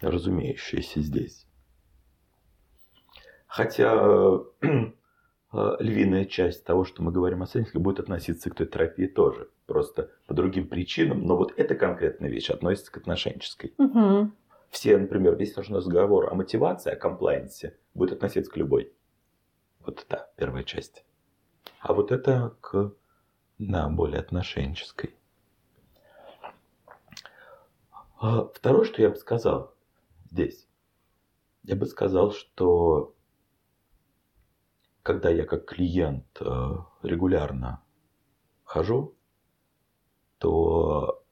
разумеющееся здесь. Хотя э, львиная часть того, что мы говорим о сеттинге, будет относиться к той терапии тоже. Просто по другим причинам. Но вот эта конкретная вещь относится к отношенческой. Мгм. Все, например, весь наш разговор о мотивации, о комплайнсе будет относиться к любой. Вот это первая часть. А вот это к да, более отношенческой. А Второе, что я бы сказал здесь, я бы сказал, что когда я как клиент э, регулярно хожу, то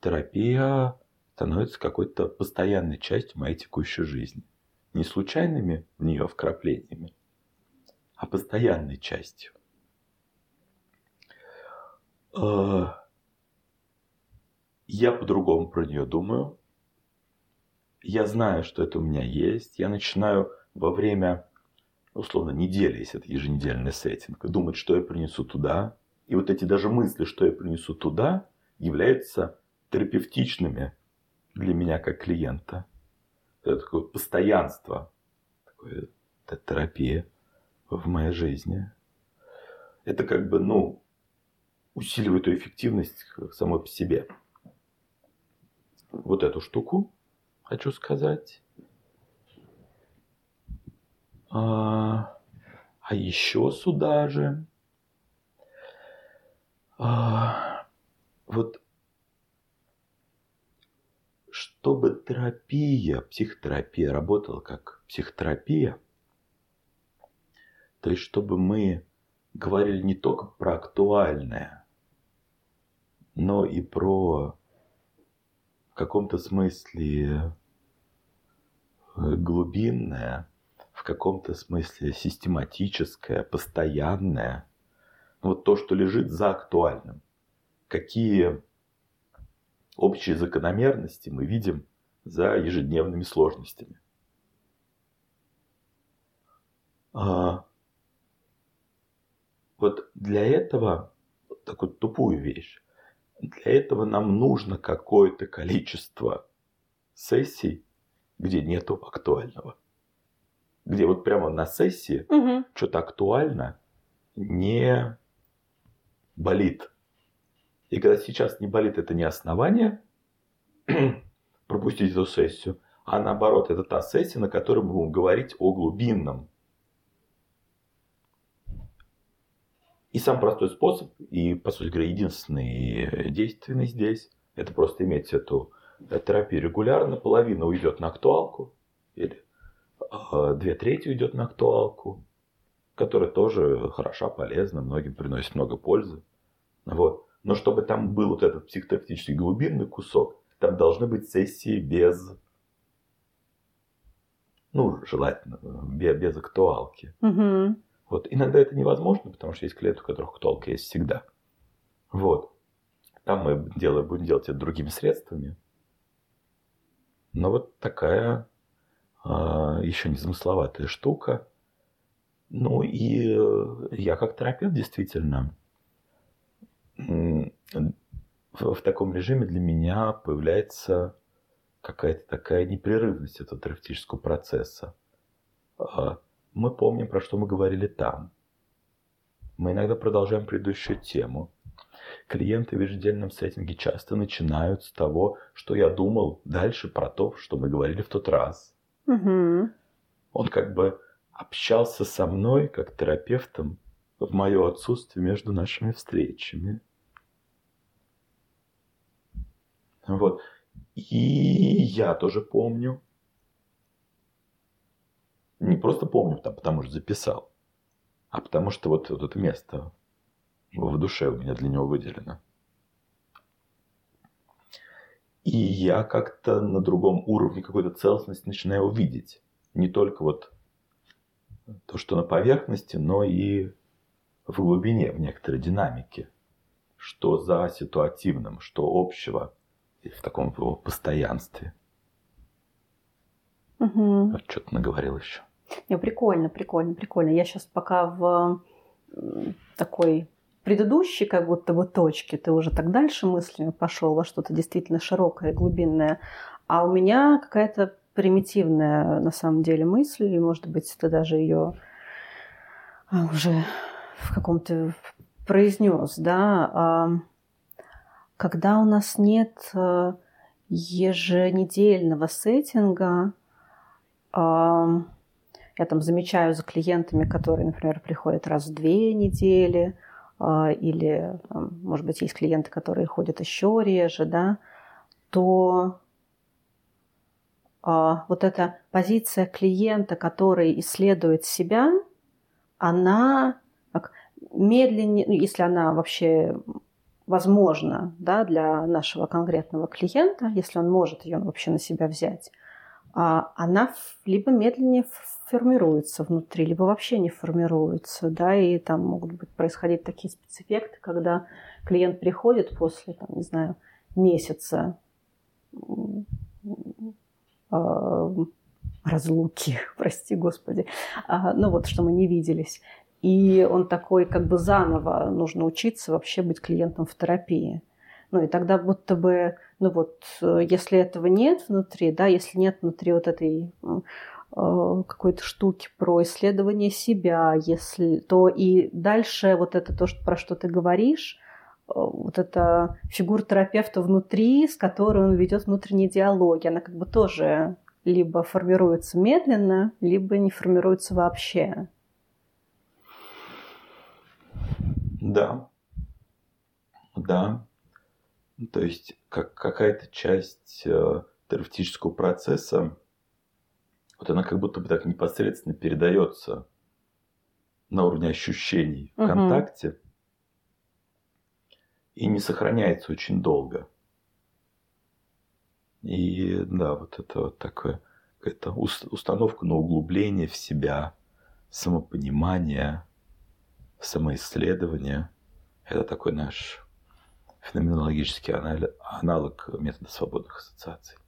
терапия становится какой-то постоянной частью моей текущей жизни. Не случайными в нее вкраплениями, а постоянной частью. Э, Я по-другому про нее думаю. Я знаю, что это у меня есть. Я начинаю во время, условно, недели, если это еженедельный сеттинг, думать, что я принесу туда. И вот эти даже мысли, что я принесу туда, являются терапевтичными для меня как клиента. Это такое постоянство, такое, это терапия. в моей жизни. Это как бы, ну, усиливает эту эффективность самой по себе. Вот эту штуку хочу сказать. А, а еще сюда же. А, вот чтобы терапия, психотерапия работала как психотерапия, то есть чтобы мы говорили не только про актуальное, но и про в каком-то смысле э, глубинное, каком-то смысле систематическое, постоянное. Вот то, что лежит за актуальным. Какие общие закономерности мы видим за ежедневными сложностями. А, вот для этого, такую тупую вещь, для этого нам нужно какое-то количество сессий, где нету актуального. Где вот прямо на сессии угу. что-то актуально не болит. И когда сейчас не болит, это не основание пропустить эту сессию, а наоборот, это та сессия, на которой мы будем говорить о глубинном. И сам простой способ, и, по сути говоря, единственный действенный здесь, это просто иметь эту терапию регулярно. Половина уйдет на актуалку, или э, две трети уйдет на актуалку, которая тоже хороша, полезна, многим приносит много пользы. Вот. Но чтобы там был вот этот психотерапевтический глубинный кусок, там должны быть сессии без, ну, желательно, без, без актуалки. Угу. Вот. Иногда это невозможно, потому что есть клиенты, у которых толк есть всегда. Вот. Там мы делаем, будем делать это другими средствами. Но вот такая еще незамысловатая штука. Ну и э, я как терапевт действительно в, в таком режиме для меня появляется какая-то такая непрерывность этого терапевтического процесса. А, мы помним, про что мы говорили там. Мы иногда продолжаем предыдущую тему. Клиенты в ежедневном сеттинге часто начинают с того, что я думал дальше про то, что мы говорили в тот раз. Угу. Он как бы общался со мной, как терапевтом, в мое отсутствие между нашими встречами. Вот. И я тоже помню, не просто помню, там, потому что записал, а потому что вот, вот это место в душе у меня для него выделено. И я как-то на другом уровне какой-то целостности начинаю увидеть. Не только вот то, что на поверхности, но и в глубине, в некоторой динамике. Что за ситуативным, что общего в таком постоянстве. Угу. Вот что-то наговорил еще. Не, прикольно, прикольно, прикольно. Я сейчас пока в такой предыдущей как будто бы точке, ты уже так дальше мыслями пошел во что-то действительно широкое, глубинное, а у меня какая-то примитивная на самом деле мысль, и, может быть, ты даже ее а, уже в каком-то произнес, да, когда у нас нет э, еженедельного сеттинга, я там замечаю за клиентами, которые, например, приходят раз в две недели, или, может быть, есть клиенты, которые ходят еще реже, да, то а, вот эта позиция клиента, который исследует себя, она медленнее, ну, если она вообще возможна да, для нашего конкретного клиента, если он может ее вообще на себя взять, а, она либо медленнее формируется внутри, либо вообще не формируется, да, и там могут быть происходить такие спецэффекты, когда клиент приходит после, там, не знаю, месяца а, разлуки, прости господи, а, ну вот, что мы не виделись. И он такой, как бы заново нужно учиться вообще быть клиентом в терапии. Ну и тогда будто бы, ну вот, э, если этого нет внутри, да, если нет внутри вот этой э, какой-то штуки про исследование себя, если то и дальше вот это то, что, про что ты говоришь, э, вот эта фигура терапевта внутри, с которой он ведет внутренние диалоги, она как бы тоже либо формируется медленно, либо не формируется вообще. Да. Да. То есть как какая-то часть э, терапевтического процесса, вот она как будто бы так непосредственно передается на уровне ощущений в угу. контакте и не сохраняется очень долго. И да, вот это вот такое, какая-то установка на углубление в себя, самопонимание, самоисследование. Это такой наш феноменологический аналог метода свободных ассоциаций.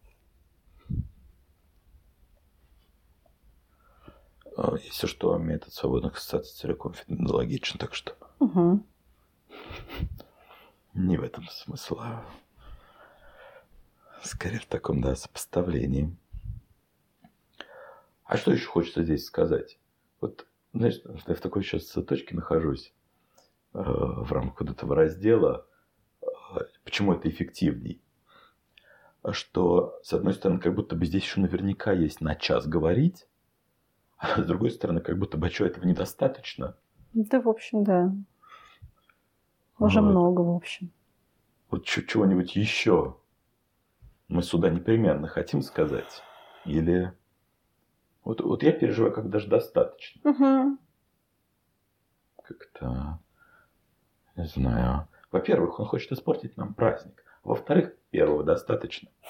Если что, метод свободных ассоциаций целиком феноменологичен, так что угу. не в этом смысл, а скорее в таком, да, сопоставлении. А что еще хочется здесь сказать? Вот, знаешь, я в такой сейчас точке нахожусь э, в рамках вот этого раздела, э, почему это эффективней. Что, с одной стороны, как будто бы здесь еще наверняка есть на час говорить, а с другой стороны, как будто бы что этого недостаточно. Да, в общем, да. Уже вот. много, в общем. Вот чего-нибудь еще мы сюда непременно хотим сказать? Или вот, вот я переживаю, как даже достаточно. Угу. Как-то, не знаю. Во-первых, он хочет испортить нам праздник. Во-вторых, первого достаточно.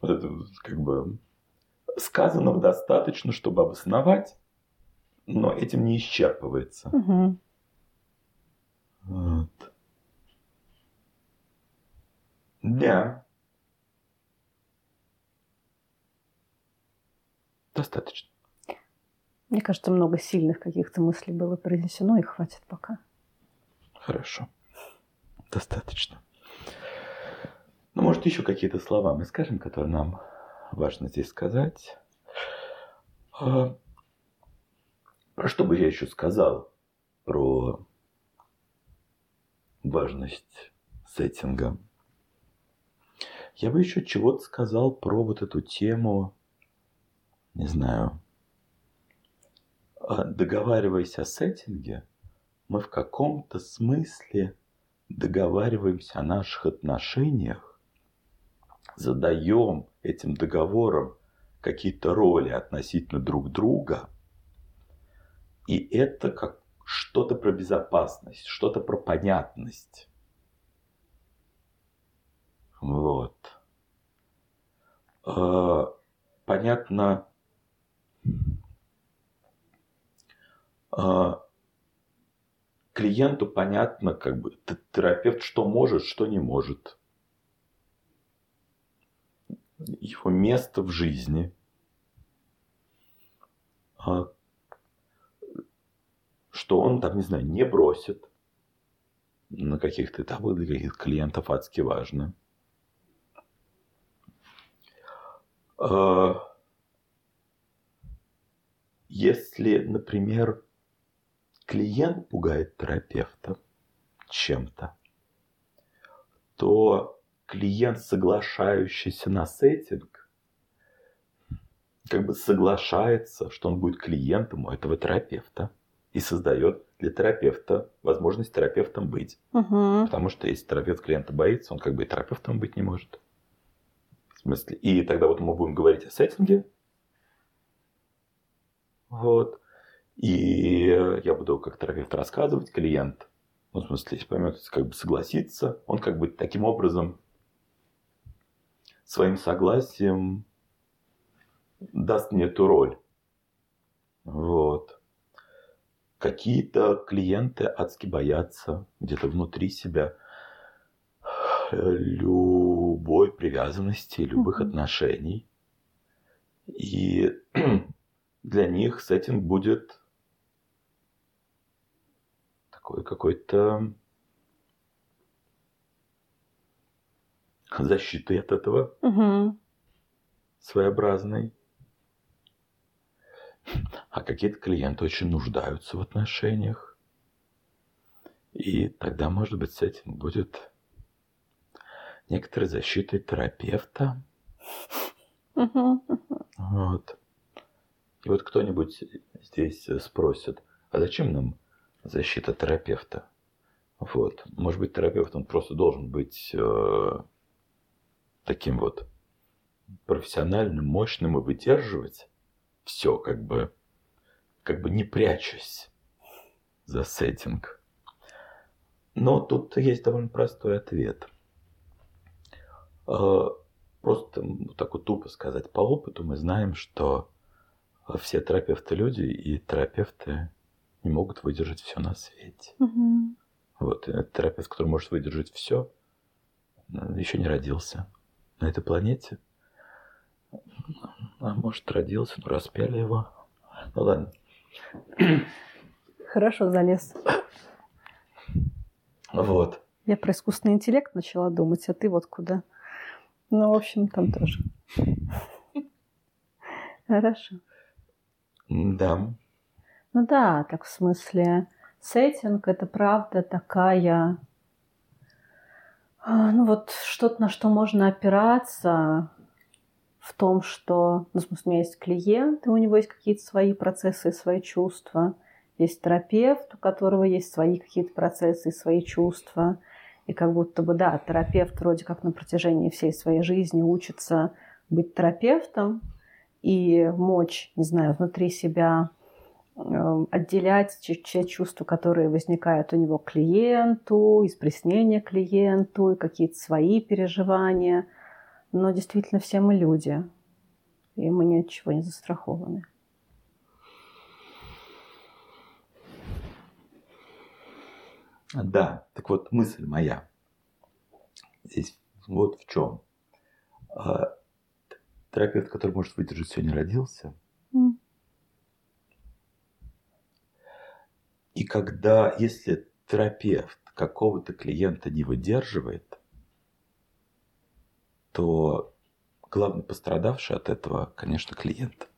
Вот это как бы сказанного достаточно, чтобы обосновать, но этим не исчерпывается. Угу. Вот. Да. Достаточно. Мне кажется, много сильных каких-то мыслей было произнесено, и хватит пока. Хорошо. Достаточно. Ну, может, еще какие-то слова мы скажем, которые нам важно здесь сказать. А, про что бы я еще сказал? Про важность сеттинга. Я бы еще чего-то сказал про вот эту тему, не знаю, а, договариваясь о сеттинге, мы в каком-то смысле договариваемся о наших отношениях, задаем этим договором какие-то роли относительно друг друга, и это как что-то про безопасность, что-то про понятность. Вот. А, понятно, а, клиенту понятно, как бы терапевт что может, что не может. Его место в жизни. А, что он там, не знаю, не бросит на каких-то этапах для каких-то клиентов адски важно. А, если, например, клиент пугает терапевта чем-то, то клиент, соглашающийся на сеттинг, как бы соглашается, что он будет клиентом у этого терапевта и создает для терапевта возможность терапевтом быть. Угу. Потому что если терапевт клиента боится, он как бы и терапевтом быть не может смысле, и тогда вот мы будем говорить о сеттинге. Вот. И я буду как терапевт рассказывать, клиент, ну, в смысле, если поймет, как бы согласится, он как бы таким образом своим согласием даст мне эту роль. Вот. Какие-то клиенты адски боятся где-то внутри себя любой привязанности, любых mm-hmm. отношений. И для них сеттинг будет такой какой-то защитой от этого. Угу. своеобразный. А какие-то клиенты очень нуждаются в отношениях. И тогда, может быть, с этим будет некоторой защитой терапевта. Вот. И вот кто-нибудь здесь спросит, а зачем нам защита терапевта? Вот. Может быть, терапевт, он просто должен быть э, таким вот профессиональным, мощным и выдерживать все, как бы, как бы не прячась за сеттинг. Но тут есть довольно простой ответ. Э, просто так вот тупо сказать по опыту мы знаем, что все терапевты люди, и терапевты не могут выдержать все на свете. Мгм. Вот, и терапевт, который может выдержать все, еще не родился на этой планете. А может, родился, но распяли его. Ну ладно. Хорошо залез. Вот. Я про искусственный интеллект начала думать, а ты вот куда? Ну, в общем, там тоже. Хорошо. Да. Ну да, так в смысле, сеттинг это правда такая, ну вот что-то, на что можно опираться в том, что, ну, в смысле, у меня есть клиент, и у него есть какие-то свои процессы и свои чувства, есть терапевт, у которого есть свои какие-то процессы и свои чувства, и как будто бы, да, терапевт вроде как на протяжении всей своей жизни учится быть терапевтом и мочь, не знаю, внутри себя отделять те чувства, которые возникают у него клиенту, из приснения клиенту, и какие-то свои переживания. Но действительно все мы люди, и мы ни от чего не застрахованы. Да, так вот мысль моя здесь вот в чем. А, Терапевт, который может выдержать не родился. И когда, если терапевт какого-то клиента не выдерживает, то главный пострадавший от этого, конечно, клиент.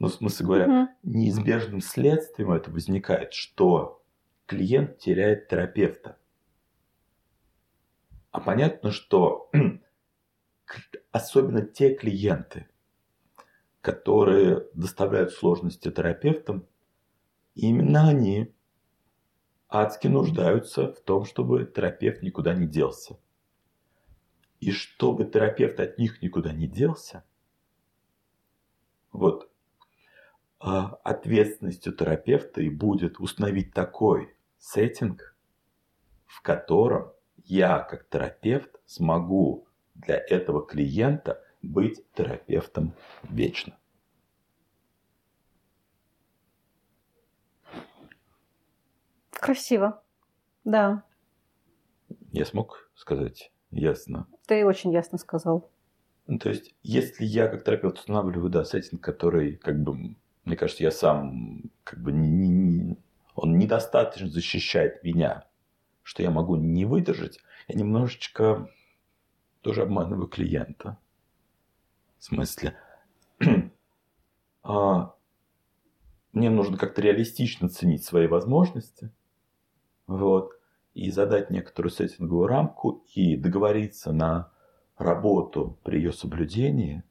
Ну, в смысле говоря, Мгм. неизбежным следствием это возникает, что клиент теряет терапевта. А понятно, что особенно те клиенты, которые доставляют сложности терапевтам, именно они адски нуждаются в том, чтобы терапевт никуда не делся. И чтобы терапевт от них никуда не делся, вот а, ответственностью терапевта и будет установить такой сеттинг, в котором я, как терапевт, смогу для этого клиента быть терапевтом вечно. Красиво. Да, Я смог сказать ясно? ты очень ясно сказал. Ну, то есть, если я как терапевт устанавливаю, да, сеттинг, который, как бы, мне кажется, я сам, как бы, не, не- он недостаточно защищает меня, что я могу не выдержать, я немножечко тоже обманываю клиента. В смысле, а, мне нужно как-то реалистично ценить свои возможности, вот, и задать некоторую сеттинговую рамку и договориться на работу при ее соблюдении,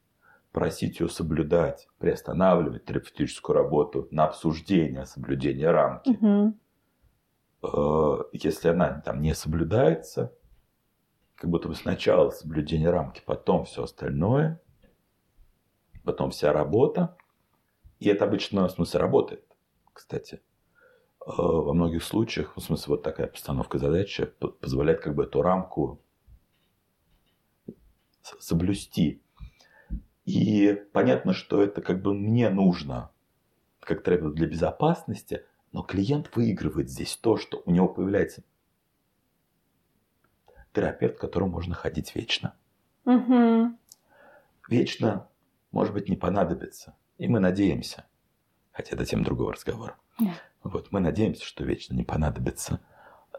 просить ее соблюдать, приостанавливать терапевтическую работу на обсуждение соблюдения рамки. Э, Если она там не соблюдается, как будто бы сначала соблюдение рамки, потом все остальное, потом вся работа. И это обычно, в смысле, работает, кстати. Э, Во многих случаях, в смысле, вот такая постановка задачи позволяет как бы эту рамку соблюсти. И понятно, что это как бы мне нужно, как терапевт для безопасности, но клиент выигрывает здесь то, что у него появляется терапевт, к которому можно ходить вечно. Мгм. Вечно, может быть, не понадобится. И мы надеемся, хотя это тема другого разговора. Да. Вот, мы надеемся, что вечно не понадобится.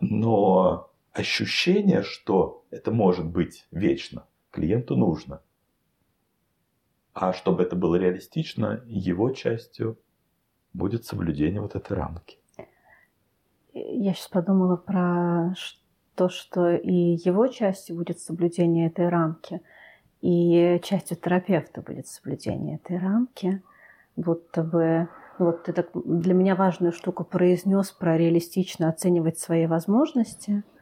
Но ощущение, что это может быть вечно, клиенту нужно. А чтобы это было реалистично, его частью будет соблюдение вот этой рамки. Я сейчас подумала про то, что и его частью будет соблюдение этой рамки, и частью терапевта будет соблюдение этой рамки. Будто бы вот ты так для меня важную штуку произнес про реалистично оценивать свои возможности –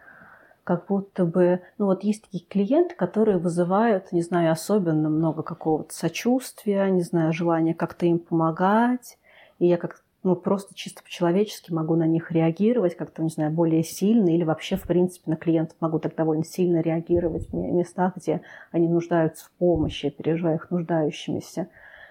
как будто бы, ну вот есть такие клиенты, которые вызывают, не знаю, особенно много какого-то сочувствия, не знаю, желания как-то им помогать. И я как ну, просто чисто по-человечески могу на них реагировать как-то, не знаю, более сильно. Или вообще, в принципе, на клиентов могу так довольно сильно реагировать в местах, где они нуждаются в помощи, я переживаю их нуждающимися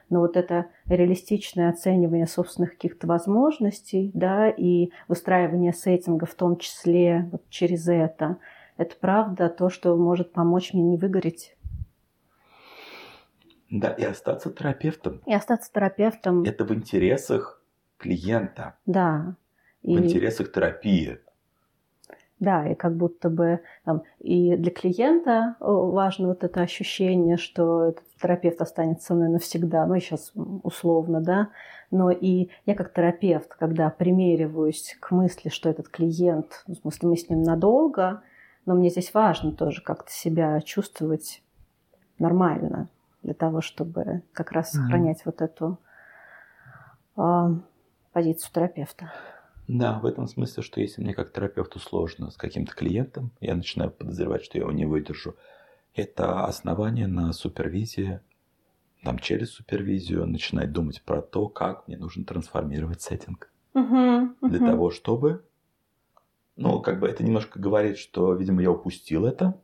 но вот это реалистичное оценивание собственных каких-то возможностей, да, и выстраивание сеттинга в том числе вот через это, это правда то, что может помочь мне не выгореть. Да, и остаться терапевтом. И остаться терапевтом. Это в интересах клиента. Да. В и... интересах терапии. Да, и как будто бы там, и для клиента важно вот это ощущение, что этот терапевт останется со мной навсегда, ну, сейчас условно, да, но и я как терапевт, когда примериваюсь к мысли, что этот клиент, ну, в смысле, мы с ним надолго, но мне здесь важно тоже как-то себя чувствовать нормально для того, чтобы как раз сохранять mm-hmm. вот эту э, позицию терапевта. Да, в этом смысле, что если мне как терапевту сложно с каким-то клиентом, я начинаю подозревать, что я его не выдержу. Это основание на супервизии, там через супервизию начинать думать про то, как мне нужно трансформировать сеттинг. Uh-huh, uh-huh. Для того, чтобы... Ну, как бы это немножко говорит, что, видимо, я упустил это.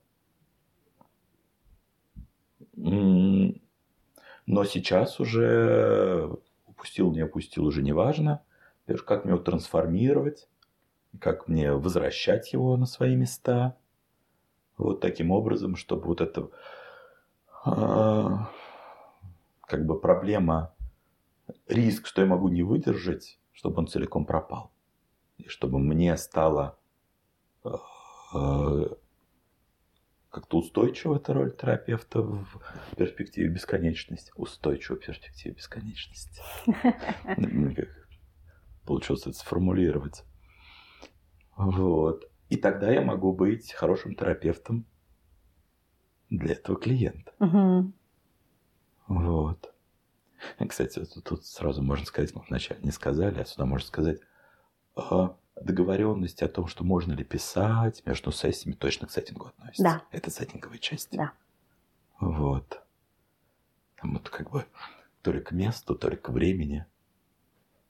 Но сейчас уже упустил, не упустил, уже не важно как мне его трансформировать, как мне возвращать его на свои места. Вот таким образом, чтобы вот это а, как бы проблема, риск, что я могу не выдержать, чтобы он целиком пропал. И чтобы мне стало а, как-то устойчива эта роль терапевта в перспективе бесконечности. Устойчивая перспективе бесконечности. получилось это сформулировать. Вот. И тогда я могу быть хорошим терапевтом для этого клиента. Угу. Вот. И, кстати, тут, сразу можно сказать, мы вначале не сказали, а сюда можно сказать о договоренности о том, что можно ли писать между сессиями, точно к сеттингу относится. Да. Это сеттинговая часть. Да. Вот. Там вот как бы то ли к месту, то ли к времени.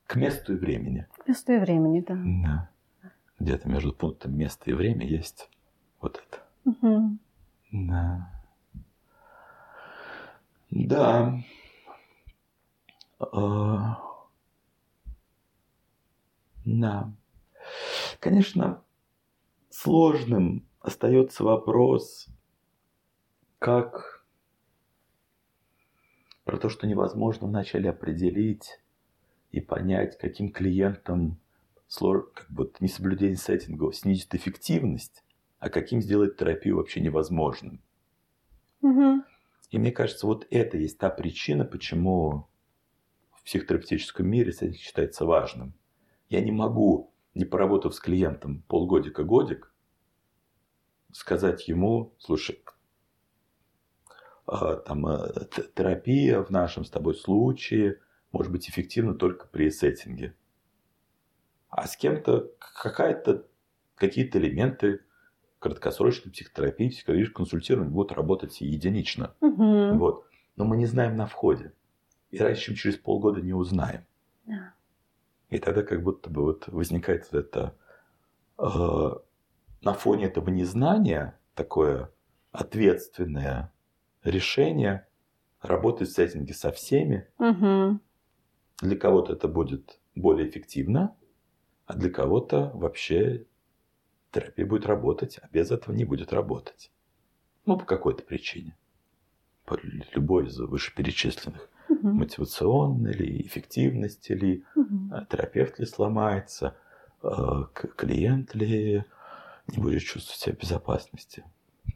К месту и времени. К месту и времени, да. Да. Где-то между пунктом место и время есть вот это. Угу. Да. Да. А... Да. Конечно, сложным остается вопрос, как про то, что невозможно вначале определить, и понять, каким клиентам как бы, несоблюдение сеттингов снизит эффективность, а каким сделать терапию вообще невозможным. Угу. И мне кажется, вот это есть та причина, почему в психотерапевтическом мире сеттинг считается важным. Я не могу, не поработав с клиентом полгодика-годик, сказать ему, слушай, а, там, э, терапия в нашем с тобой случае может быть эффективна только при сеттинге. А с кем-то какая-то, какие-то элементы краткосрочной психотерапии, психологического консультирования будут работать единично. Угу. Вот. Но мы не знаем на входе. И раньше, чем через полгода, не узнаем. Да. И тогда как будто бы вот возникает вот это э, на фоне этого незнания такое ответственное решение работать в сеттинге со всеми, угу. Для кого-то это будет более эффективно, а для кого-то вообще терапия будет работать, а без этого не будет работать. Ну, по какой-то причине. По любой из вышеперечисленных. Угу. Мотивационной ли, эффективности ли, угу. терапевт ли сломается, а, клиент ли не будет чувствовать себя в безопасности.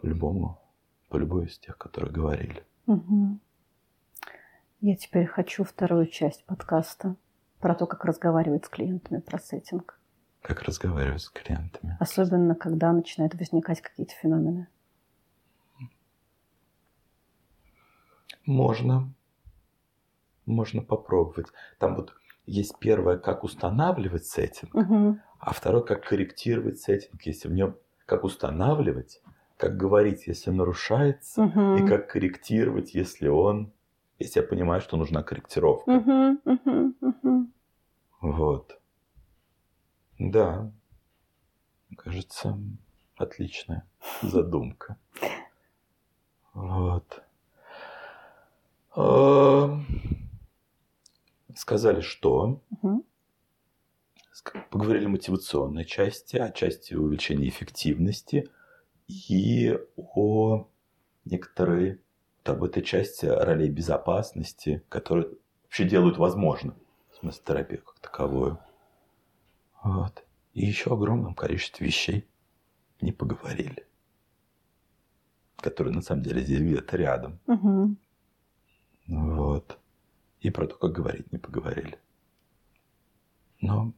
По-любому, по любой из тех, которые говорили. Угу. Я теперь хочу вторую часть подкаста про то, как разговаривать с клиентами про сеттинг. Как разговаривать с клиентами? Особенно, когда начинают возникать какие-то феномены. Можно. Можно попробовать. Там вот есть первое, как устанавливать сеттинг, Угу. а второе, как корректировать сеттинг, если в нем, как устанавливать, как говорить, если нарушается, Угу. и как корректировать, если он, если я понимаю, что нужна корректировка. Угу. Угу. Вот. Да. Кажется, отличная задумка. Вот. Эм, Сказали, что Угу. Поговорили о мотивационной части, о части увеличения эффективности и о некоторой вот об этой части ролей безопасности, которые вообще делают возможно в смысле терапию как таковую. Вот. И еще огромном количестве вещей не поговорили, которые на самом деле здесь где-то рядом. Угу. Вот. И про то, как говорить, не поговорили. Но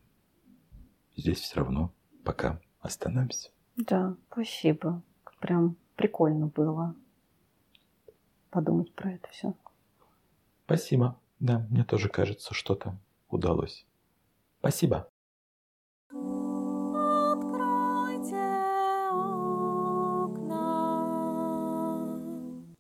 здесь все равно пока остановимся. Да, спасибо. Прям прикольно было подумать про это все. Спасибо. Да, мне тоже кажется, что-то удалось. Спасибо.